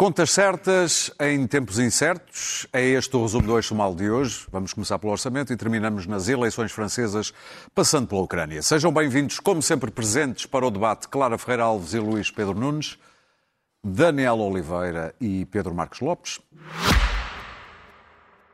Contas certas em tempos incertos. É este o resumo do Eixo Mal de hoje. Vamos começar pelo orçamento e terminamos nas eleições francesas, passando pela Ucrânia. Sejam bem-vindos, como sempre, presentes para o debate Clara Ferreira Alves e Luís Pedro Nunes, Daniel Oliveira e Pedro Marcos Lopes.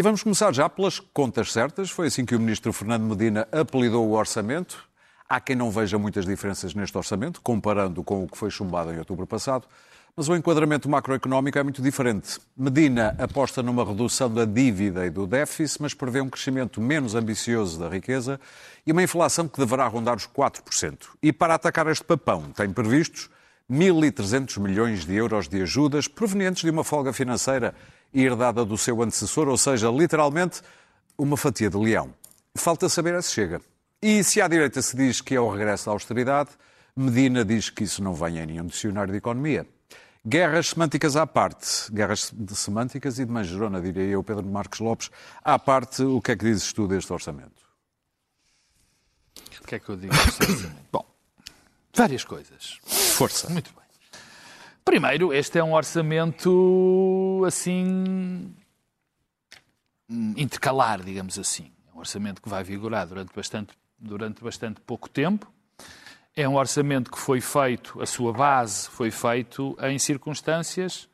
E vamos começar já pelas contas certas. Foi assim que o ministro Fernando Medina apelidou o orçamento. Há quem não veja muitas diferenças neste orçamento, comparando com o que foi chumbado em outubro passado. Mas o enquadramento macroeconómico é muito diferente. Medina aposta numa redução da dívida e do déficit, mas prevê um crescimento menos ambicioso da riqueza e uma inflação que deverá rondar os 4%. E para atacar este papão, tem previstos 1.300 milhões de euros de ajudas provenientes de uma folga financeira herdada do seu antecessor, ou seja, literalmente uma fatia de leão. Falta saber a se chega. E se à direita se diz que é o regresso da austeridade, Medina diz que isso não vem em nenhum dicionário de economia. Guerras semânticas à parte, guerras de semânticas e de manjerona, diria eu, Pedro Marcos Lopes, à parte, o que é que dizes tu deste orçamento? O que é que eu digo? Bom, várias coisas. Força. Muito bem. Primeiro, este é um orçamento assim intercalar, digamos assim. É um orçamento que vai vigorar durante bastante, durante bastante pouco tempo. É um orçamento que foi feito, a sua base foi feito em circunstâncias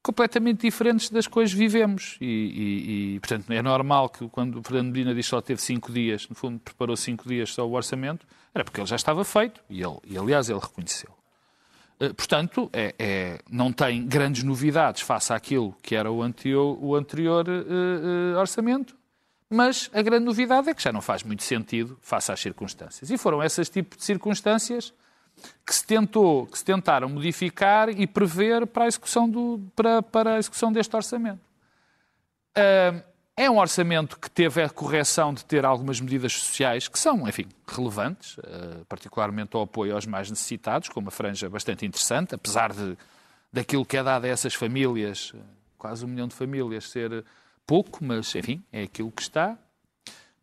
completamente diferentes das quais vivemos. E, e- e, portanto, é normal que quando o Fernando Medina diz que só teve cinco dias, no fundo preparou cinco dias só o orçamento, era porque ele já estava feito e, ele, e aliás, ele reconheceu. Eh, Portanto, é- é- não tem grandes novidades face àquilo que era o anterior, o anterior eh, orçamento, mas a grande novidade é que já não faz muito sentido face às circunstâncias. E foram essas tipos de circunstâncias que se, tentou, que se tentaram modificar e prever para a execução, do, para, para a execução deste orçamento. Ah, é um orçamento que teve a correção de ter algumas medidas sociais que são, enfim, relevantes, ah, particularmente ao apoio aos mais necessitados, com uma franja bastante interessante, apesar de daquilo que é dado a essas famílias, ah, quase um milhão de famílias, ser pouco, mas, enfim, é aquilo que está.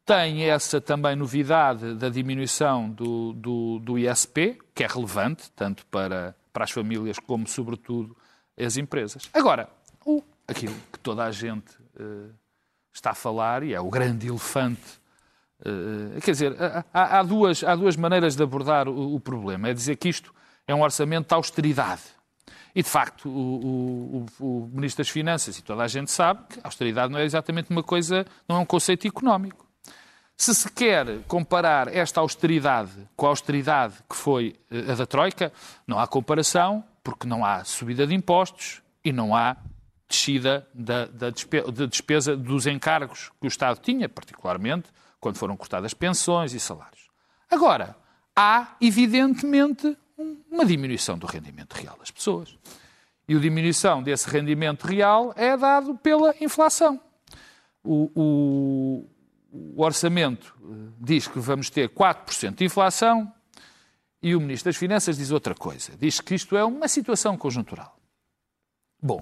Tem essa também novidade da diminuição do, do, do ISP, que é relevante, tanto para, para as famílias como, sobretudo, as empresas. Agora, o, aquilo que toda a gente eh, está a falar, e é o grande elefante, eh, quer dizer, há, há duas, há duas maneiras de abordar o, o problema. É dizer que isto é um orçamento de austeridade. E, de facto, o, o- o- Ministro das Finanças, e toda a gente sabe, que austeridade não é exatamente uma coisa, não é um conceito económico. Se se quer comparar esta austeridade com a austeridade que foi eh, a da Troika, não há comparação, porque não há subida de impostos e não há descida da, da despe- da despesa dos encargos que o Estado tinha, particularmente quando foram cortadas pensões e salários. Agora, há, evidentemente, um- uma diminuição do rendimento real das pessoas. E a diminuição desse rendimento real é dado pela inflação. O, o- o orçamento eh, diz que vamos ter 4% de inflação e o Ministro das Finanças diz outra coisa. Diz que isto é uma situação conjuntural. Bom,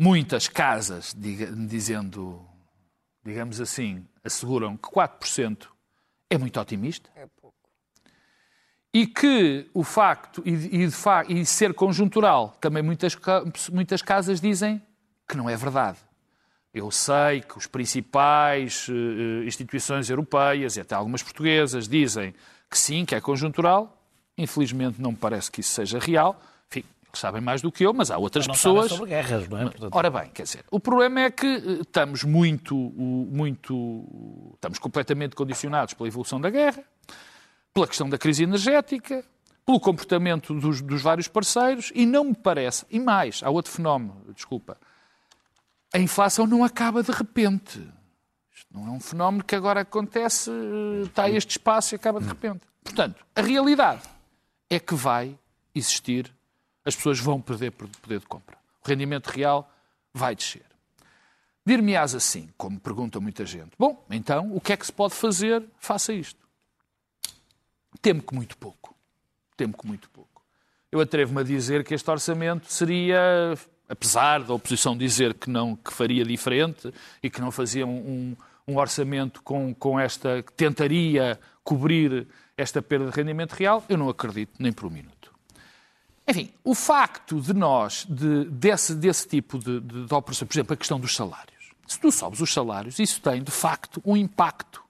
muitas casas, diga- dizendo, digamos assim, asseguram que 4% é muito otimista. E que o facto, e, e de fa- e ser conjuntural, também muitas, muitas casas dizem que não é verdade. Eu sei que os principais eh, instituições europeias e até algumas portuguesas dizem que sim, que é conjuntural. Infelizmente não me parece que isso seja real. Eles sabem mais do que eu, mas há outras Não pessoas. sobre guerras, não é? Portanto, Ora bem, quer dizer, o problema é que eh, estamos muito, muito, estamos completamente condicionados pela evolução da guerra, pela questão da crise energética, pelo comportamento dos, dos vários parceiros e não me parece, e mais, há outro fenómeno, desculpa, a inflação não acaba de repente. Isto não é um fenómeno que agora acontece, eh, está a este espaço e acaba de repente. Portanto, a realidade é que vai existir as pessoas vão perder poder de compra. O rendimento real vai descer. Dir-me-ás assim, como pergunta muita gente. Bom, então, o que é que se pode fazer? Faça isto. Temo que muito pouco. Temo que muito pouco. Eu atrevo-me a dizer que este orçamento seria, apesar da oposição dizer que não que faria diferente e que não fazia um, um orçamento com, com esta que tentaria cobrir esta perda de rendimento real, eu não acredito nem por um minuto. Enfim, o facto de nós, de, desse, desse tipo de, de, de operação, por exemplo, a questão dos salários. Se tu sobes os salários, isso tem, de facto, um impacto.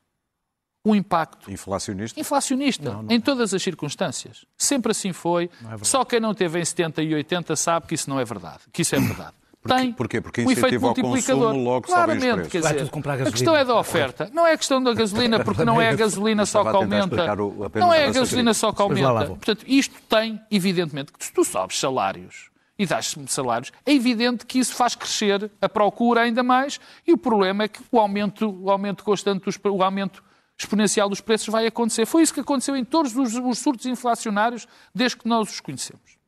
Um impacto. Inflacionista? Inflacionista, não, não. em todas as circunstâncias. Sempre assim foi. É Só quem não teve em 70 e 80 sabe que isso não é verdade. Que isso é verdade. Tem porquê? Porque um efeito multiplicador. logo Claramente, quer dizer, a questão é da oferta. Não é a questão da gasolina, porque não é a gasolina só que aumenta. Não é a gasolina só que aumenta. Portanto, isto tem, evidentemente, que se tu sobes salários e dás salários, é evidente que isso faz crescer a procura ainda mais e o problema é que o aumento, o aumento constante, dos, o aumento exponencial dos preços vai acontecer. Foi isso que aconteceu em todos os, os surtos inflacionários desde que nós os conhecemos.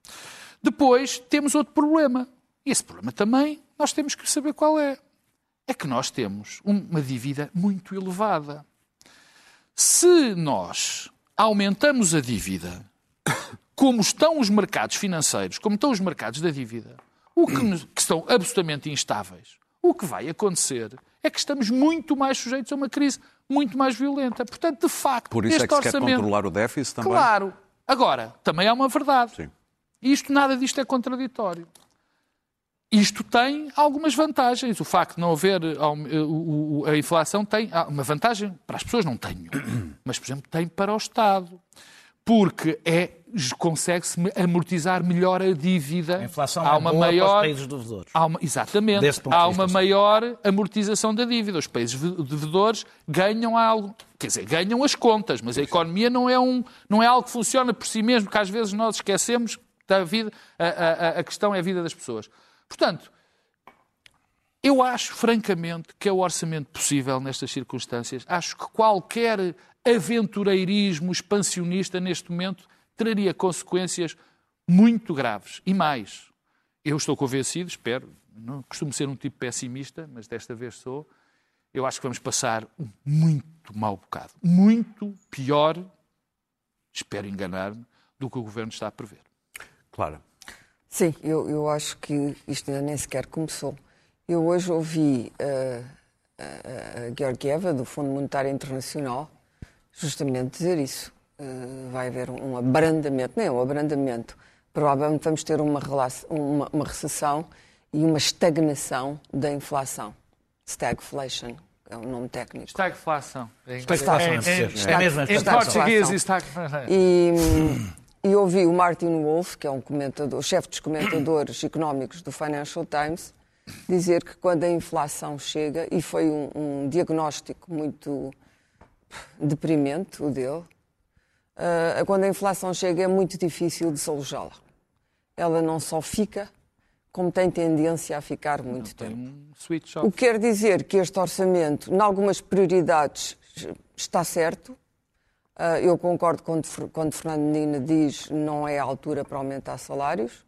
Depois temos outro problema. E esse problema também nós temos que saber qual é. É que nós temos uma dívida muito elevada. Se nós aumentamos a dívida como estão os mercados financeiros, como estão os mercados da dívida, o que, que estão absolutamente instáveis, o que vai acontecer é que estamos muito mais sujeitos a uma crise muito mais violenta. Portanto, de facto, Por isso este é que orçamento... se quer controlar o déficit também? Claro. Agora, também há uma verdade. Sim. Isto, nada disto é contraditório. Isto tem algumas vantagens. O facto de não haver a inflação tem uma vantagem para as pessoas, não nenhuma. Mas, por exemplo, tem para o Estado. Porque é consegue-se amortizar melhor a dívida. A inflação há é uma é boa maior, para os países devedores. Há uma, exatamente. Há uma maior amortização da dívida. Os países devedores ganham algo. Quer dizer, ganham as contas, mas a economia não é, um, não é algo que funciona por si mesmo, porque às vezes nós esquecemos da vida, a, a, a questão é a vida das pessoas. Portanto, eu acho, francamente, que é o orçamento possível nestas circunstâncias. Acho que qualquer aventureirismo expansionista neste momento traria consequências muito graves. E mais, eu estou convencido, espero, não costumo ser um tipo pessimista, mas desta vez sou, eu acho que vamos passar um muito mau bocado. Muito pior, espero enganar-me, do que o Governo está a prever. Claro. Sim, eu, eu acho que isto ainda nem sequer começou. Eu hoje ouvi uh, a Georgieva, do Fundo Monetário Internacional, justamente dizer isso. Uh, vai haver um abrandamento, nem um abrandamento. Provavelmente vamos ter uma, uma, uma recessão e uma estagnação da inflação. Stagflation, é um nome técnico. Estagflação. Estagflação, é, é, é, é mesmo. Em português, estagflação. E, e ouvi o Martin Wolf, que é um comentador, chefe dos comentadores económicos do Financial Times, dizer que quando a inflação chega, e foi um, um diagnóstico muito deprimente o dele, uh, quando a inflação chega é muito difícil desalojá-la. Ela não só fica, como tem tendência a ficar muito não, tempo. Um o que quer dizer que este orçamento, em algumas prioridades, está certo, eu concordo quando, quando Fernando Medina diz não é a altura para aumentar salários.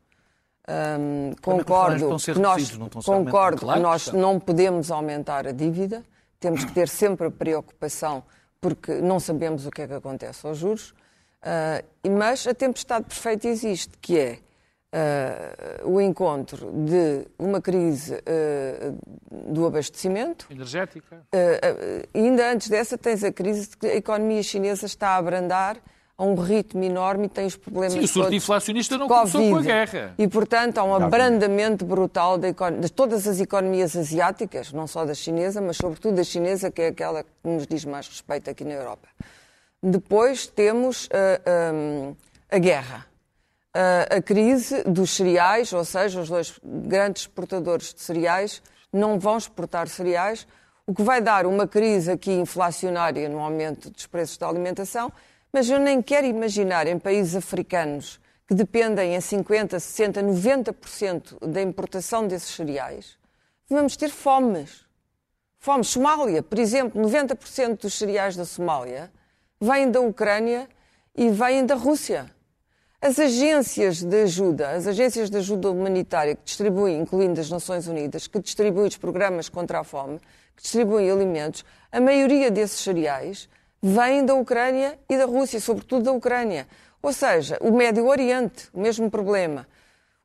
Um, concordo que nós, concordo claro, que nós não podemos aumentar a dívida, temos que ter sempre a preocupação porque não sabemos o que é que acontece aos juros. Uh, mas a tempestade perfeita existe, que é uh, o encontro de uma crise uh, do abastecimento. Energética. Uh, ainda antes dessa, tens a crise de que a economia chinesa está a abrandar a um ritmo enorme e tem os problemas Sim, o surto inflacionista não COVID. começou com a guerra. E, portanto, há um abrandamento brutal de, de, todas as economias asiáticas, não só da chinesa, mas sobretudo da chinesa, que é aquela que nos diz mais respeito aqui na Europa. Depois temos um, a guerra a crise dos cereais, ou seja, os dois grandes exportadores de cereais não vão exportar cereais, o que vai dar uma crise aqui inflacionária no aumento dos preços da alimentação, mas eu nem quero imaginar em países africanos que dependem em 50, 60, 90% da importação desses cereais, vamos ter fomes. Fomes. Somália, por exemplo, 90% dos cereais da Somália vêm da Ucrânia e vêm da Rússia. As agências de ajuda, as agências de ajuda humanitária que distribuem, incluindo as Nações Unidas, que distribuem os programas contra a fome, que distribuem alimentos, a maioria desses cereais vêm da Ucrânia e da Rússia, sobretudo da Ucrânia. Ou seja, o Médio Oriente, o mesmo problema.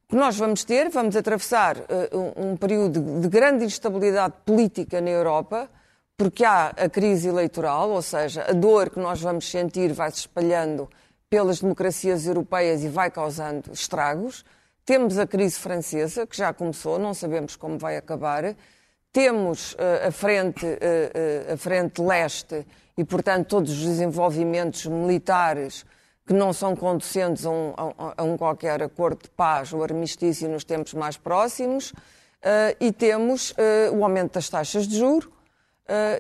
O que nós vamos ter, vamos atravessar uh, um, um período de, de grande instabilidade política na Europa, porque há a crise eleitoral, ou seja, a dor que nós vamos sentir vai se espalhando pelas democracias europeias e vai causando estragos. Temos a crise francesa, que já começou, não sabemos como vai acabar. Temos uh, a, frente, uh, uh, a frente leste e, portanto, todos os desenvolvimentos militares que não são conducentes a um, a, um qualquer acordo de paz ou armistício nos tempos mais próximos. e temos o aumento das taxas de juro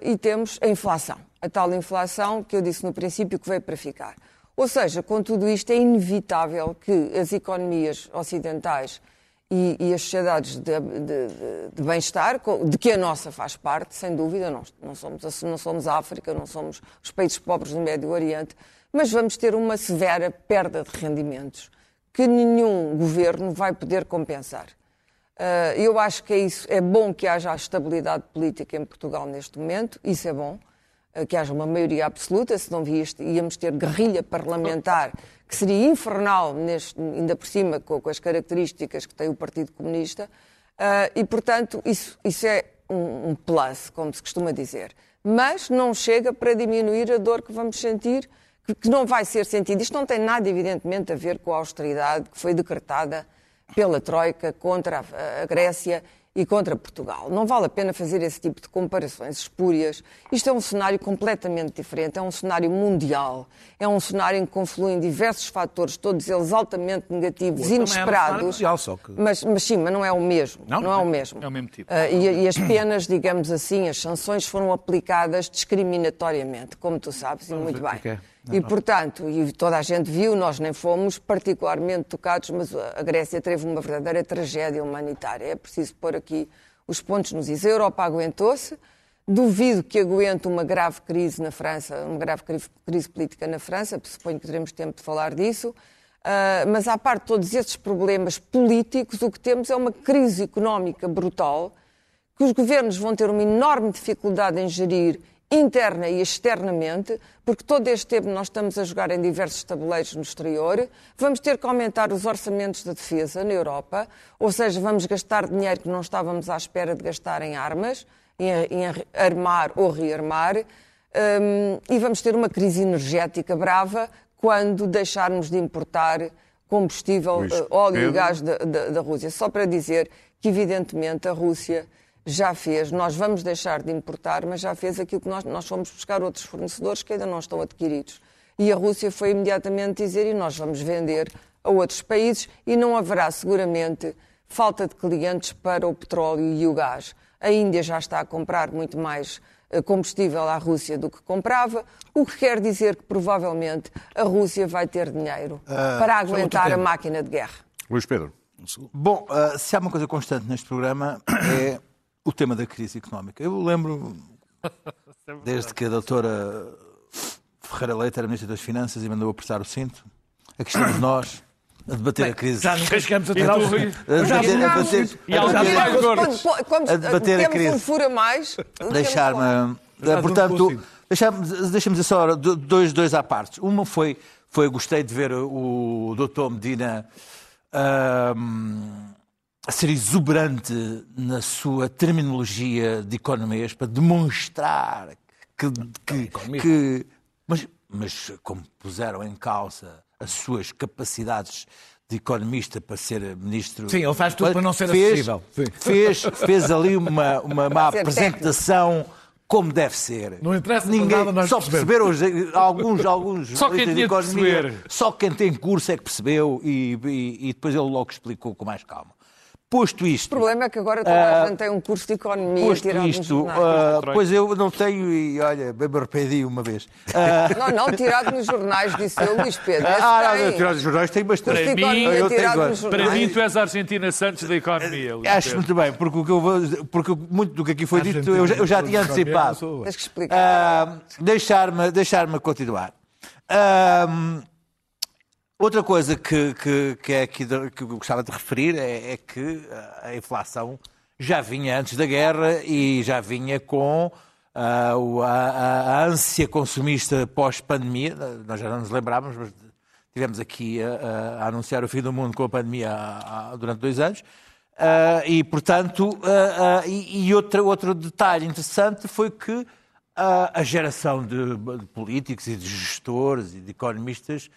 e temos a inflação. A tal inflação que eu disse no princípio que veio para ficar. Ou seja, com tudo isto é inevitável que as economias ocidentais e, e as sociedades de, de, de bem-estar, de que a nossa faz parte, sem dúvida, não, não, somos, não somos África, não somos os países pobres do Médio Oriente, mas vamos ter uma severa perda de rendimentos que nenhum governo vai poder compensar. Uh, eu acho que é, isso, é bom que haja a estabilidade política em Portugal neste momento, isso é bom. Eh, que haja uma maioria absoluta, se não íamos ter guerrilha parlamentar, que seria infernal, neste, ainda por cima, com, com, as características que tem o Partido Comunista, uh, e, portanto, isso, isso é um, um, plus, como se costuma dizer. Mas não chega para diminuir a dor que vamos sentir, que, que não vai ser sentida. Isto não tem nada, evidentemente, a ver com a austeridade que foi decretada pela Troika contra a, a Grécia e contra Portugal. Não vale a pena fazer esse tipo de comparações espúrias. Isto é um cenário completamente diferente, é um cenário mundial, é um cenário em que confluem diversos fatores, todos eles altamente negativos, inesperados. É um mundial, que... mas, mas sim, mas não é o mesmo. Não, não é o mesmo. É o mesmo tipo. Uh, e, e, as penas, digamos assim, as sanções foram aplicadas discriminatoriamente, como tu sabes, e muito bem. É. Não, e, portanto, e toda a gente viu, nós nem fomos particularmente tocados, mas a Grécia teve uma verdadeira tragédia humanitária. É preciso pôr aqui os pontos nos is. A Europa aguentou-se. Duvido que aguente uma grave crise na França, uma grave crise política na França, suponho que teremos tempo de falar disso. Uh, mas, à parte de todos esses problemas políticos, o que temos é uma crise económica brutal, que os governos vão ter uma enorme dificuldade em gerir interna e externamente, porque todo este tempo nós estamos a jogar em diversos tabuleiros no exterior, vamos ter que aumentar os orçamentos de defesa na Europa, ou seja, vamos gastar dinheiro que não estávamos à espera de gastar em armas, em, em armar ou rearmar, um, e vamos ter uma crise energética brava quando deixarmos de importar combustível, Luís, uh, óleo e gás da, da, da Rússia. Só para dizer que, evidentemente, a Rússia já fez, nós vamos deixar de importar, mas já fez aquilo que nós, nós fomos buscar outros fornecedores que ainda não estão adquiridos. E a Rússia foi imediatamente dizer, e nós vamos vender a outros países, e não haverá seguramente falta de clientes para o petróleo e o gás. A Índia já está a comprar muito mais eh, combustível à Rússia do que comprava, o que quer dizer que provavelmente a Rússia vai ter dinheiro uh, para aguentar a máquina de guerra. Luís Pedro. Bom, uh, se há uma coisa constante neste programa é o tema da crise económica. Eu lembro, desde que a doutora Ferreira Leite era Ministra das Finanças e mandou apertar o cinto, aqui estamos nós a debater Bem, a crise. Já nunca chegamos a tirar o rio. A debater, a e a a crise. fura mais, deixar-me... Portanto, deixa-me deixa dizer só dois, dois à parte. Uma foi, foi gostei de ver o doutor Medina a ser exuberante na sua terminologia de economês para demonstrar que. que, que mas, mas como puseram em causa as suas capacidades de economista para ser ministro. Sim, ele faz tudo para não ser fez, acessível. Fez, fez ali uma, uma, uma apresentação como deve ser. Não interessa Ninguém, nada nós Só perceberam alguns, alguns só quem tinha economia, perceber. Só quem tem curso é que percebeu e, e, e depois ele logo explicou com mais calma. Posto isto. O problema é que agora toda a ah, gente tem um curso de economia posto tirado isto, uh, Pois eu não tenho e olha, bem me arrependi uma vez. Uh, não, não, tirado nos jornais, disse eu, Luís Pedro. Ah, não, tirado nos jornais tem bastante. Para mim, eu tenho, para mim, tu és a Argentina Santos da economia. Luís Acho muito bem, porque, o que eu vou, porque muito do que aqui foi dito eu já, eu já tinha antecipado. Tens que explicar. Uh, Deixar-me deixar continuar. Uh, Outra coisa que, que, que, é aqui de, que eu gostava de referir é, é, que a inflação já vinha antes da guerra e já vinha com uh, a, a, a, ânsia consumista pós-pandemia. Nós já não nos lembrávamos, mas tivemos aqui a, a, anunciar o fim do mundo com a pandemia durante dois anos. Uh, e, portanto, uh, e, e outra, outro detalhe interessante foi que a geração de, de políticos e de gestores e de economistas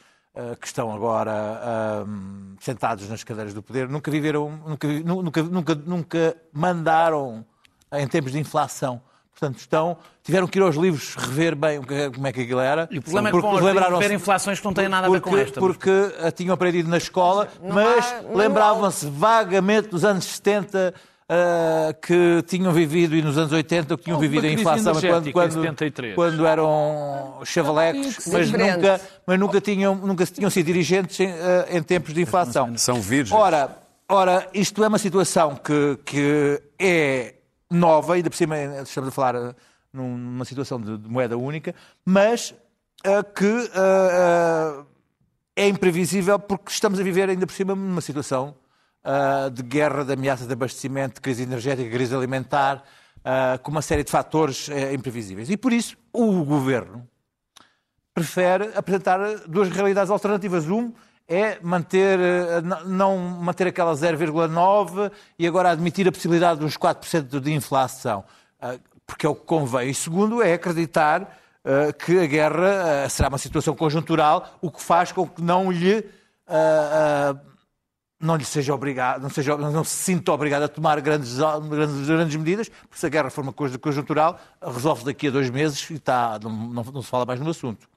que estão agora uh, sentados nas cadeiras do poder nunca viveram, nunca, nunca, nunca, nunca mandaram em tempos de inflação. Portanto, estão, tiveram que ir aos livros rever bem como é que aquilo era. E o problema é que vão rever inflações que não têm nada a ver com esta. Porque mas... tinham aprendido na escola, mas lembravam-se vagamente dos anos 70 uh, que tinham vivido, e nos anos 80, que tinham vivido a inflação quando, quando, quando, eram chavalecos, mas nunca, mas nunca, tinham, nunca tinham sido dirigentes em, uh, em tempos de inflação. São virgens. Ora, ora, isto é uma situação que, que é nova, ainda por cima estamos a falar eh, numa situação de, de moeda única, mas uh, que uh, é imprevisível porque estamos a viver ainda por cima numa situação uh, de guerra, de ameaça de abastecimento, de crise energética, crise alimentar, uh, com uma série de fatores uh, imprevisíveis. E por isso o governo prefere apresentar duas realidades alternativas. Um é manter, não manter aquela 0,9 e agora admitir a possibilidade de uns 4% de inflação, porque é o que convém. E segundo é acreditar que a guerra será uma situação conjuntural, o que faz com que não lhe não lhe seja obrigado, não, seja, não se sinta obrigado a tomar grandes, grandes, grandes medidas, porque se a guerra for uma coisa conjuntural, resolve daqui a dois meses e está, não, não, não se fala mais no assunto.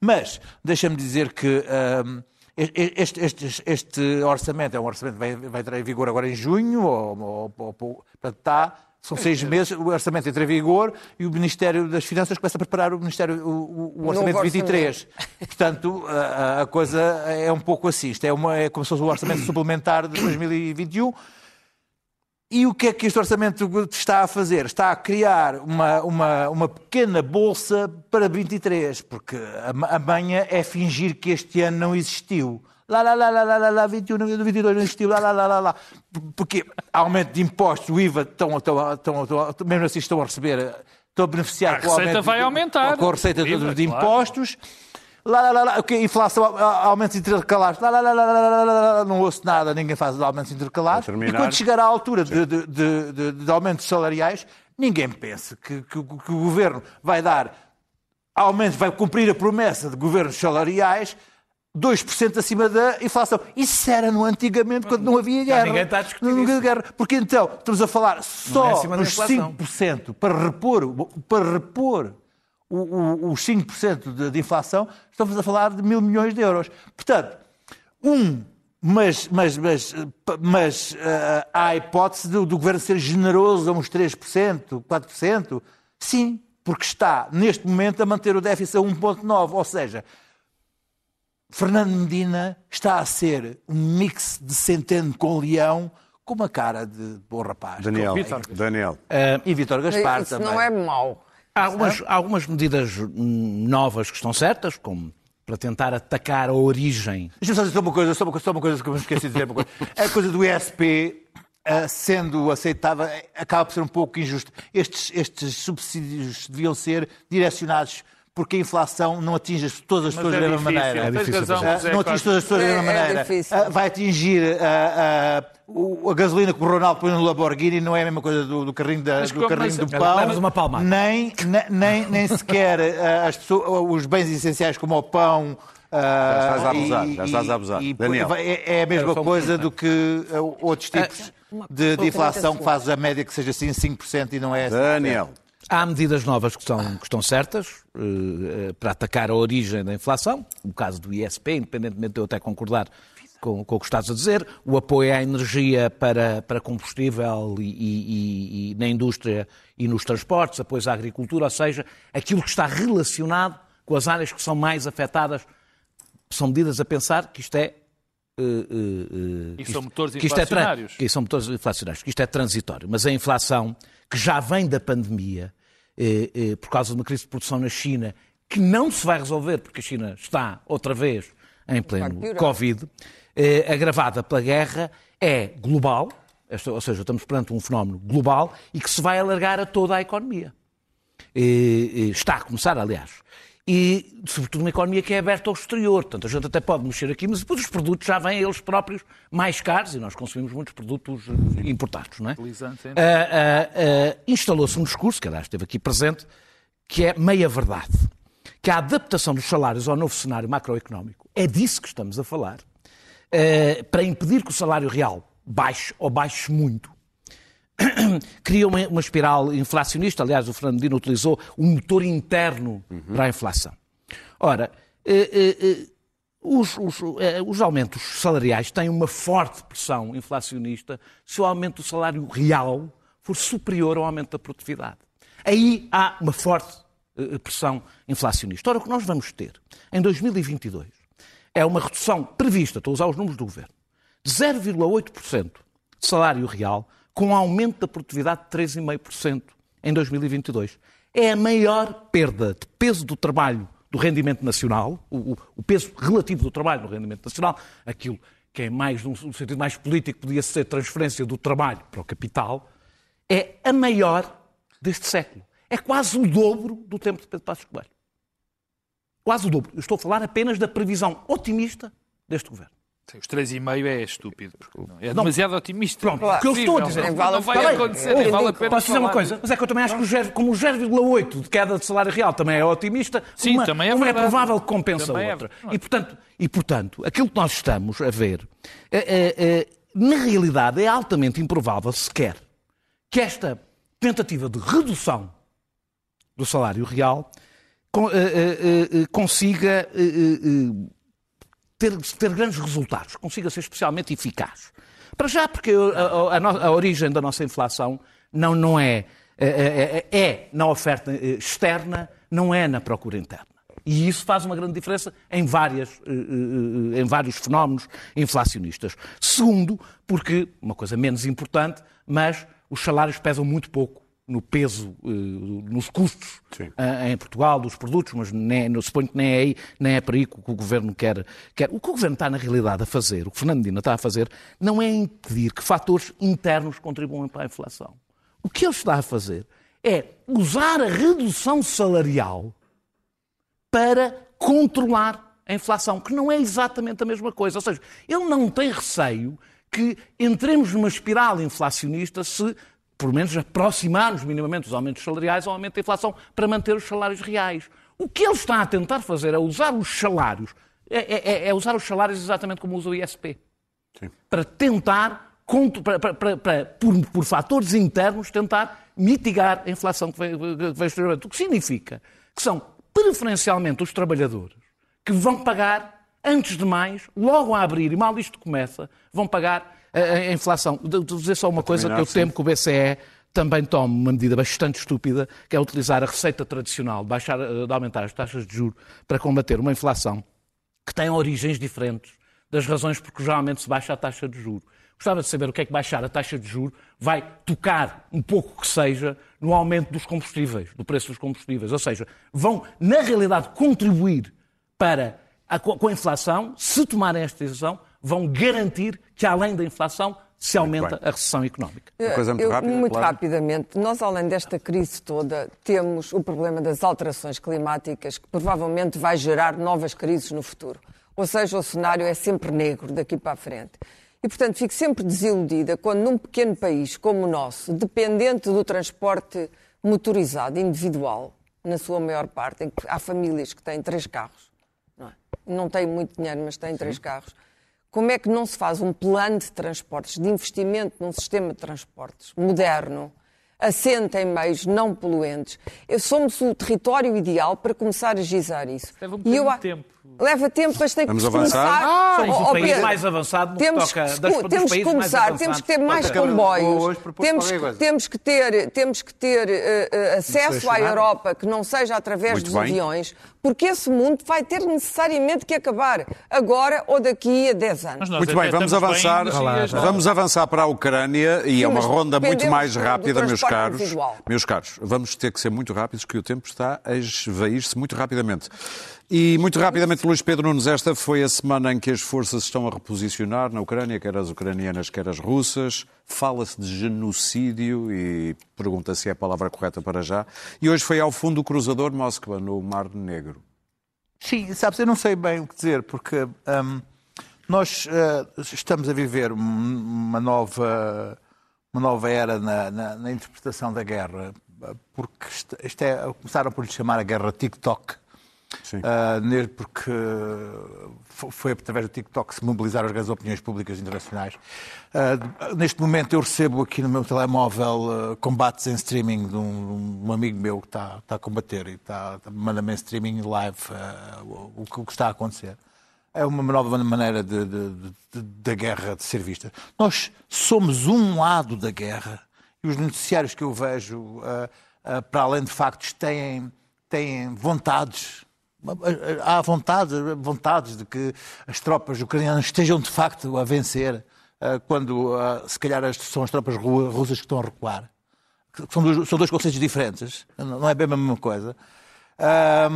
Mas, deixa-me dizer que um, este, este, este, orçamento é um orçamento que vai, vai entrar em vigor agora em junho, ou, ou, ou, portanto, está são seis meses, o orçamento entra em vigor e o Ministério das Finanças começa a preparar o, Ministério, o, o orçamento de 23. Portanto, a, a, coisa é um pouco assim. Isto é, uma, é como se fosse o orçamento suplementar de 2021. E o que é que este orçamento está a fazer? Está a criar uma, uma, uma pequena bolsa para 23, porque a, a manha é fingir que este ano não existiu lá, lá, lá, lá, lá, lá, lá 21, 22 não existiu, lá, lá, lá, lá, lá. Porque aumento de impostos, o IVA, estão, estão, estão, estão, mesmo assim estão a receber, estão a beneficiar a com, receita vai aumentar. com a receita IVA, de impostos. Lá, lá, lá, lá, okay, inflação, aumentos intercalares, lá, lá, lá, lá, lá, lá, lá, não ouço nada, ninguém faz aumentos intercalares. E quando chegar à altura de, de, de, de, de aumentos salariais, ninguém pensa que, que, que o governo vai dar aumentos, vai cumprir a promessa de governos salariais 2% acima da inflação. Isso era no antigamente, quando não havia guerra. ninguém está a discutir não havia guerra. Porque então, estamos a falar só é dos 5% para repor, para repor os 5% de, de inflação, estamos a falar de mil milhões de euros. Portanto, um, mas, mas, mas, mas uh, há a hipótese do, do governo ser generoso a uns 3%, 4%? Sim, porque está, neste momento, a manter o déficit a 1,9%. Ou seja, Fernando Medina está a ser um mix de centeno com leão com uma cara de bom rapaz. Daniel. Daniel. Uh, e Vítor Gaspar Isso também. não é mau. Há algumas, algumas medidas novas que estão certas, como para tentar atacar a origem. Deixa-me só dizer uma coisa, só uma, só uma coisa que eu me esqueci de dizer. Uma coisa. A coisa do ESP uh, sendo aceitável acaba por ser um pouco injusto. Estes, estes subsídios deviam ser direcionados porque a inflação não atinge todas as pessoas é da mesma maneira. É difícil razão, não atinge todas as pessoas da mesma é, maneira. É vai atingir a, a, a, gasolina que o Ronaldo põe no Lamborghini, não é a mesma coisa do, do carrinho, da, do, carrinho do pão. uma palmada. Nem, nem, nem sequer as pessoas, os bens essenciais como o pão. Já estás a abusar, e, já estás a abusar. E, Daniel. É, é a mesma coisa do que outros tipos de, de inflação que faz a média que seja assim 5% e não é Daniel. Há medidas novas que, estão, que estão certas uh, para atacar a origem da inflação, o caso do ISP, independentemente de eu até concordar com, com o que estás a dizer, o apoio à energia para, para combustível e, e, e, na indústria e nos transportes, apoio à agricultura, ou seja, aquilo que está relacionado com as áreas que são mais afetadas, são medidas a pensar que isto é Uh, uh, uh, e são motores inflacionários. Que, é que são motores inflacionários, que isto é transitório. Mas a inflação que já vem da pandemia, eh, eh, por causa de uma crise de produção na China, que não se vai resolver, porque a China está outra vez em pleno Covid, eh, agravada pela guerra, é global, ou seja, estamos perante um fenómeno global e que se vai alargar a toda a economia. Está a começar, aliás. E, sobretudo, uma economia que é aberta ao exterior. Portanto, a gente até pode mexer aqui, mas depois os produtos já vêm eles próprios mais caros e nós consumimos muitos produtos eh, importados, não é? Uh, uh, uh, Instalou-se um discurso, que aliás esteve aqui presente, que é meia verdade. Que a adaptação dos salários ao novo cenário macroeconómico, é disso que estamos a falar, para impedir que o salário real baixe ou baixe muito, cria uma, uma, espiral inflacionista. Aliás, o Fernandino utilizou um motor interno uhum. para a inflação. Ora, eh, eh, eh, os, os, eh, os, aumentos salariais têm uma forte pressão inflacionista se o aumento do salário real for superior ao aumento da produtividade. Aí há uma forte eh, pressão inflacionista. Ora, o que nós vamos ter em 2022 é uma redução prevista, estou a usar os números do governo, de 0,8% de salário real com um aumento da produtividade de 3,5% em 2022. É a maior perda de peso do trabalho do rendimento nacional, o, o peso relativo do trabalho no rendimento nacional, aquilo que é mais, num sentido mais político, podia ser transferência do trabalho para o capital, é a maior deste século. É quase o dobro do tempo de Pedro Passos Coelho. Quase o dobro. Eu estou a falar apenas da previsão otimista deste governo. Os 3,5 é estúpido. É demasiado não. otimista. Pronto, claro. o que eu estou a dizer. Não, não vai acontecer, nem vale a pena Posso dizer uma coisa? Mas é que eu também acho que o 0, como o 0,8 de queda de salário real também é otimista, Sim, uma, também é, uma é provável que compensa a é outra. É... E, portanto, e, portanto, aquilo que nós estamos a ver, é, é, é, na realidade, é altamente improvável sequer que esta tentativa de redução do salário real consiga ter, ter grandes resultados, consiga ser especialmente eficaz. Para já, porque a, a, a origem da nossa inflação não, não é, é, é, é, é na oferta externa, não é na procura interna. E isso faz uma grande diferença em, várias, em vários fenómenos inflacionistas. Segundo, porque, uma coisa menos importante, mas os salários pesam muito pouco no peso, uh, nos custos uh, em Portugal dos produtos, mas nem, suponho que nem é aí, nem é para aí que o governo quer, quer. O que o governo está na realidade a fazer, o que Fernando Dina está a fazer, não é impedir que fatores internos contribuam para a inflação. O que ele está a fazer é usar a redução salarial para controlar a inflação, que não é exatamente a mesma coisa. Ou seja, ele não tem receio que entremos numa espiral inflacionista se por menos aproximar-nos minimamente os aumentos salariais ao aumento da inflação para manter os salários reais. O que ele está a tentar fazer é usar os salários, é, é, é, é usar os salários exatamente como usa o ISP. Sim. Para tentar, para, para, para, por, por fatores internos, tentar mitigar a inflação que vem, que vem exteriormente. O que significa que são preferencialmente os trabalhadores que vão pagar, antes de mais, logo a abrir, e mal isto começa, vão pagar a, inflação. Vou dizer só uma coisa que eu temo que o BCE também tome uma medida bastante estúpida, que é utilizar a receita tradicional de, baixar, de aumentar as taxas de juros para combater uma inflação que tem origens diferentes das razões por que geralmente se baixa a taxa de juros. Gostava de saber o que é que baixar a taxa de juros vai tocar, um pouco que seja, no aumento dos combustíveis, do preço dos combustíveis. Ou seja, vão, na realidade, contribuir para a, com a inflação, se tomarem esta decisão, vão garantir que, além da inflação, se aumenta a recessão económica. Uma coisa muito, Eu, rápida, muito claro. rapidamente, nós, além desta crise toda, temos o problema das alterações climáticas, que provavelmente vai gerar novas crises no futuro. Ou seja, o cenário é sempre negro daqui para a frente. E, portanto, fico sempre desiludida quando, num pequeno país como o nosso, dependente do transporte motorizado individual, na sua maior parte, em que há famílias que têm três carros, não, é? não têm muito dinheiro, mas têm Sim. três carros, como é que não se faz um plano de transportes, de investimento num sistema de transportes moderno, assente em meios não poluentes? Somos o território ideal para começar a gizar isso. Leva um e eu, tempo. Leva tempo, mas tem que Vamos começar. Ah, Somos o país mais avançado no temos que toca, das, temos que começar, temos que ter mais comboios, temos, temos que ter, temos que ter uh, uh, acesso à Europa que não seja através Muito dos bem. aviões, porque esse mundo vai ter necessariamente que acabar agora ou daqui a 10 anos. Muito bem, vamos avançar, bem, vamos avançar para a Ucrânia e é uma ronda muito mais rápida, meus caros. Meus caros, vamos ter que ser muito rápidos, que o tempo está a esvair-se muito rapidamente. E muito rapidamente, Luís Pedro Nunes, esta foi a semana em que as forças estão a reposicionar na Ucrânia, quer as ucranianas, quer as russas. Fala-se de genocídio e pergunta se é a palavra correta para já. E hoje foi ao fundo o cruzador Moskva, no Mar Negro. Sim, sabes, eu não sei bem o que dizer, porque hum, nós uh, estamos a viver uma nova, uma nova era na, na, na interpretação da guerra, porque isto é, começaram por lhe chamar a guerra TikTok Uh, porque foi através do TikTok que se mobilizaram as grandes opiniões públicas internacionais. Uh, neste momento eu recebo aqui no meu telemóvel uh, combates em streaming de um, um amigo meu que está, a combater e está, manda-me em streaming live o, o, que está a acontecer. É uma nova maneira de, da guerra de ser vista. Nós somos um lado da guerra e os noticiários que eu vejo, para além de factos, têm, têm vontades há vontade, vontades de que as tropas ucranianas estejam de facto a vencer, eh, quando eh, se calhar são as tropas russas que estão a recuar. São dois, são dois conceitos diferentes, não é bem a mesma coisa. Eh,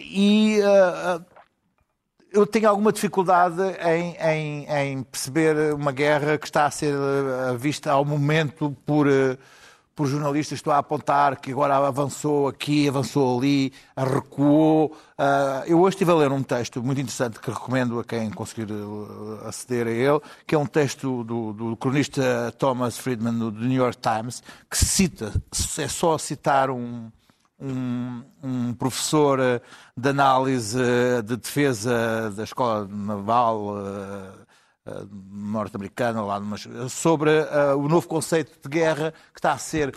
e eu tenho alguma dificuldade em, em, em, perceber uma guerra que está a ser vista ao momento por. Por jornalistas estou a apontar que agora avançou aqui, avançou ali, recuou. Uh, eu hoje estive a ler um texto muito interessante que recomendo a quem conseguir uh, aceder a ele, que é um texto do, do cronista Thomas Friedman do New York Times, que cita, é só citar um, um, um, professor uh, de análise de defesa da Escola Naval eh, norte-americana, lá sobre uh, o novo conceito de guerra que está a ser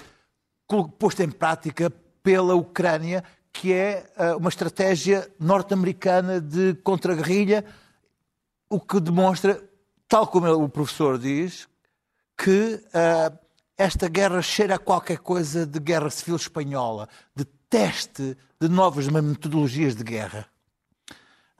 posto em prática pela Ucrânia, que é uh, uma estratégia norte-americana de contra-guerrilha, o que demonstra, tal como o professor diz, que esta guerra cheira a qualquer coisa de guerra civil espanhola, de teste de novas metodologias de guerra.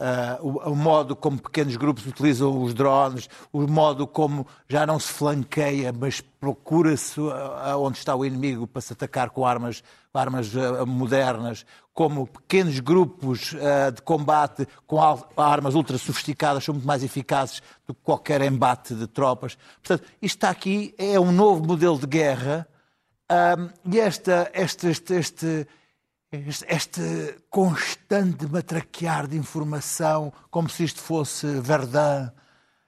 Uh, o, o, modo como pequenos grupos utilizam os drones, o modo como já não se flanqueia, mas procura-se uh, onde está o inimigo para se atacar com armas, armas uh, modernas, como pequenos grupos de combate com armas ultra sofisticadas são muito mais eficazes do que qualquer embate de tropas. Portanto, isto está aqui, é um novo modelo de guerra e esta, este, este este constante matraquear de informação, como se isto fosse Verdun,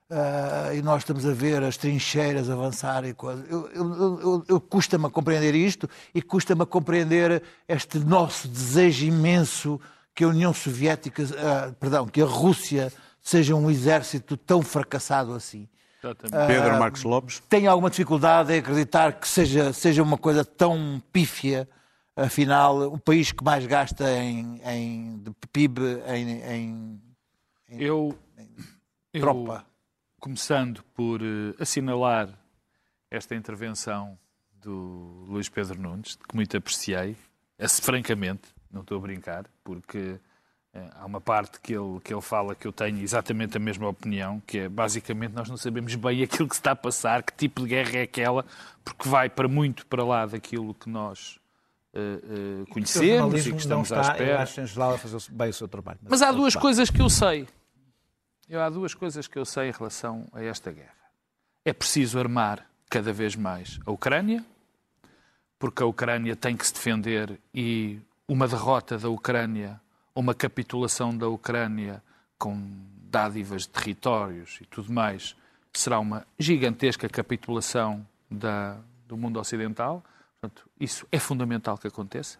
uh, e nós estamos a ver as trincheiras avançar e coisas. Eu, eu, eu, eu custa-me a compreender isto e custa-me a compreender este nosso desejo imenso que a União Soviética, uh, perdão, que a Rússia seja um exército tão fracassado assim. Pedro Marcos Lopes. Tenho alguma dificuldade em acreditar que seja, seja uma coisa tão pífia afinal, o país que mais gasta em, em de PIB em, em, em eu, tropa. Eu, começando por uh, assinalar esta intervenção do Luís Pedro Nunes, que muito apreciei, esse, francamente, não estou a brincar, porque uh, há uma parte que ele, que ele fala que eu tenho exatamente a mesma opinião, que é basicamente nós não sabemos bem aquilo que se está a passar, que tipo de guerra é aquela, porque vai para muito para lá daquilo que nós uh, conhecemos e que estamos está, à espera. Eu acho geral a fazer bem o seu trabalho. Mas, mas há duas coisas que eu sei. Eu, há duas coisas que eu sei em relação a esta guerra. É preciso armar cada vez mais a Ucrânia, porque a Ucrânia tem que se defender e uma derrota da Ucrânia, uma capitulação da Ucrânia com dádivas de territórios e tudo mais, será uma gigantesca capitulação da, do mundo ocidental. Portanto, isso é fundamental que aconteça.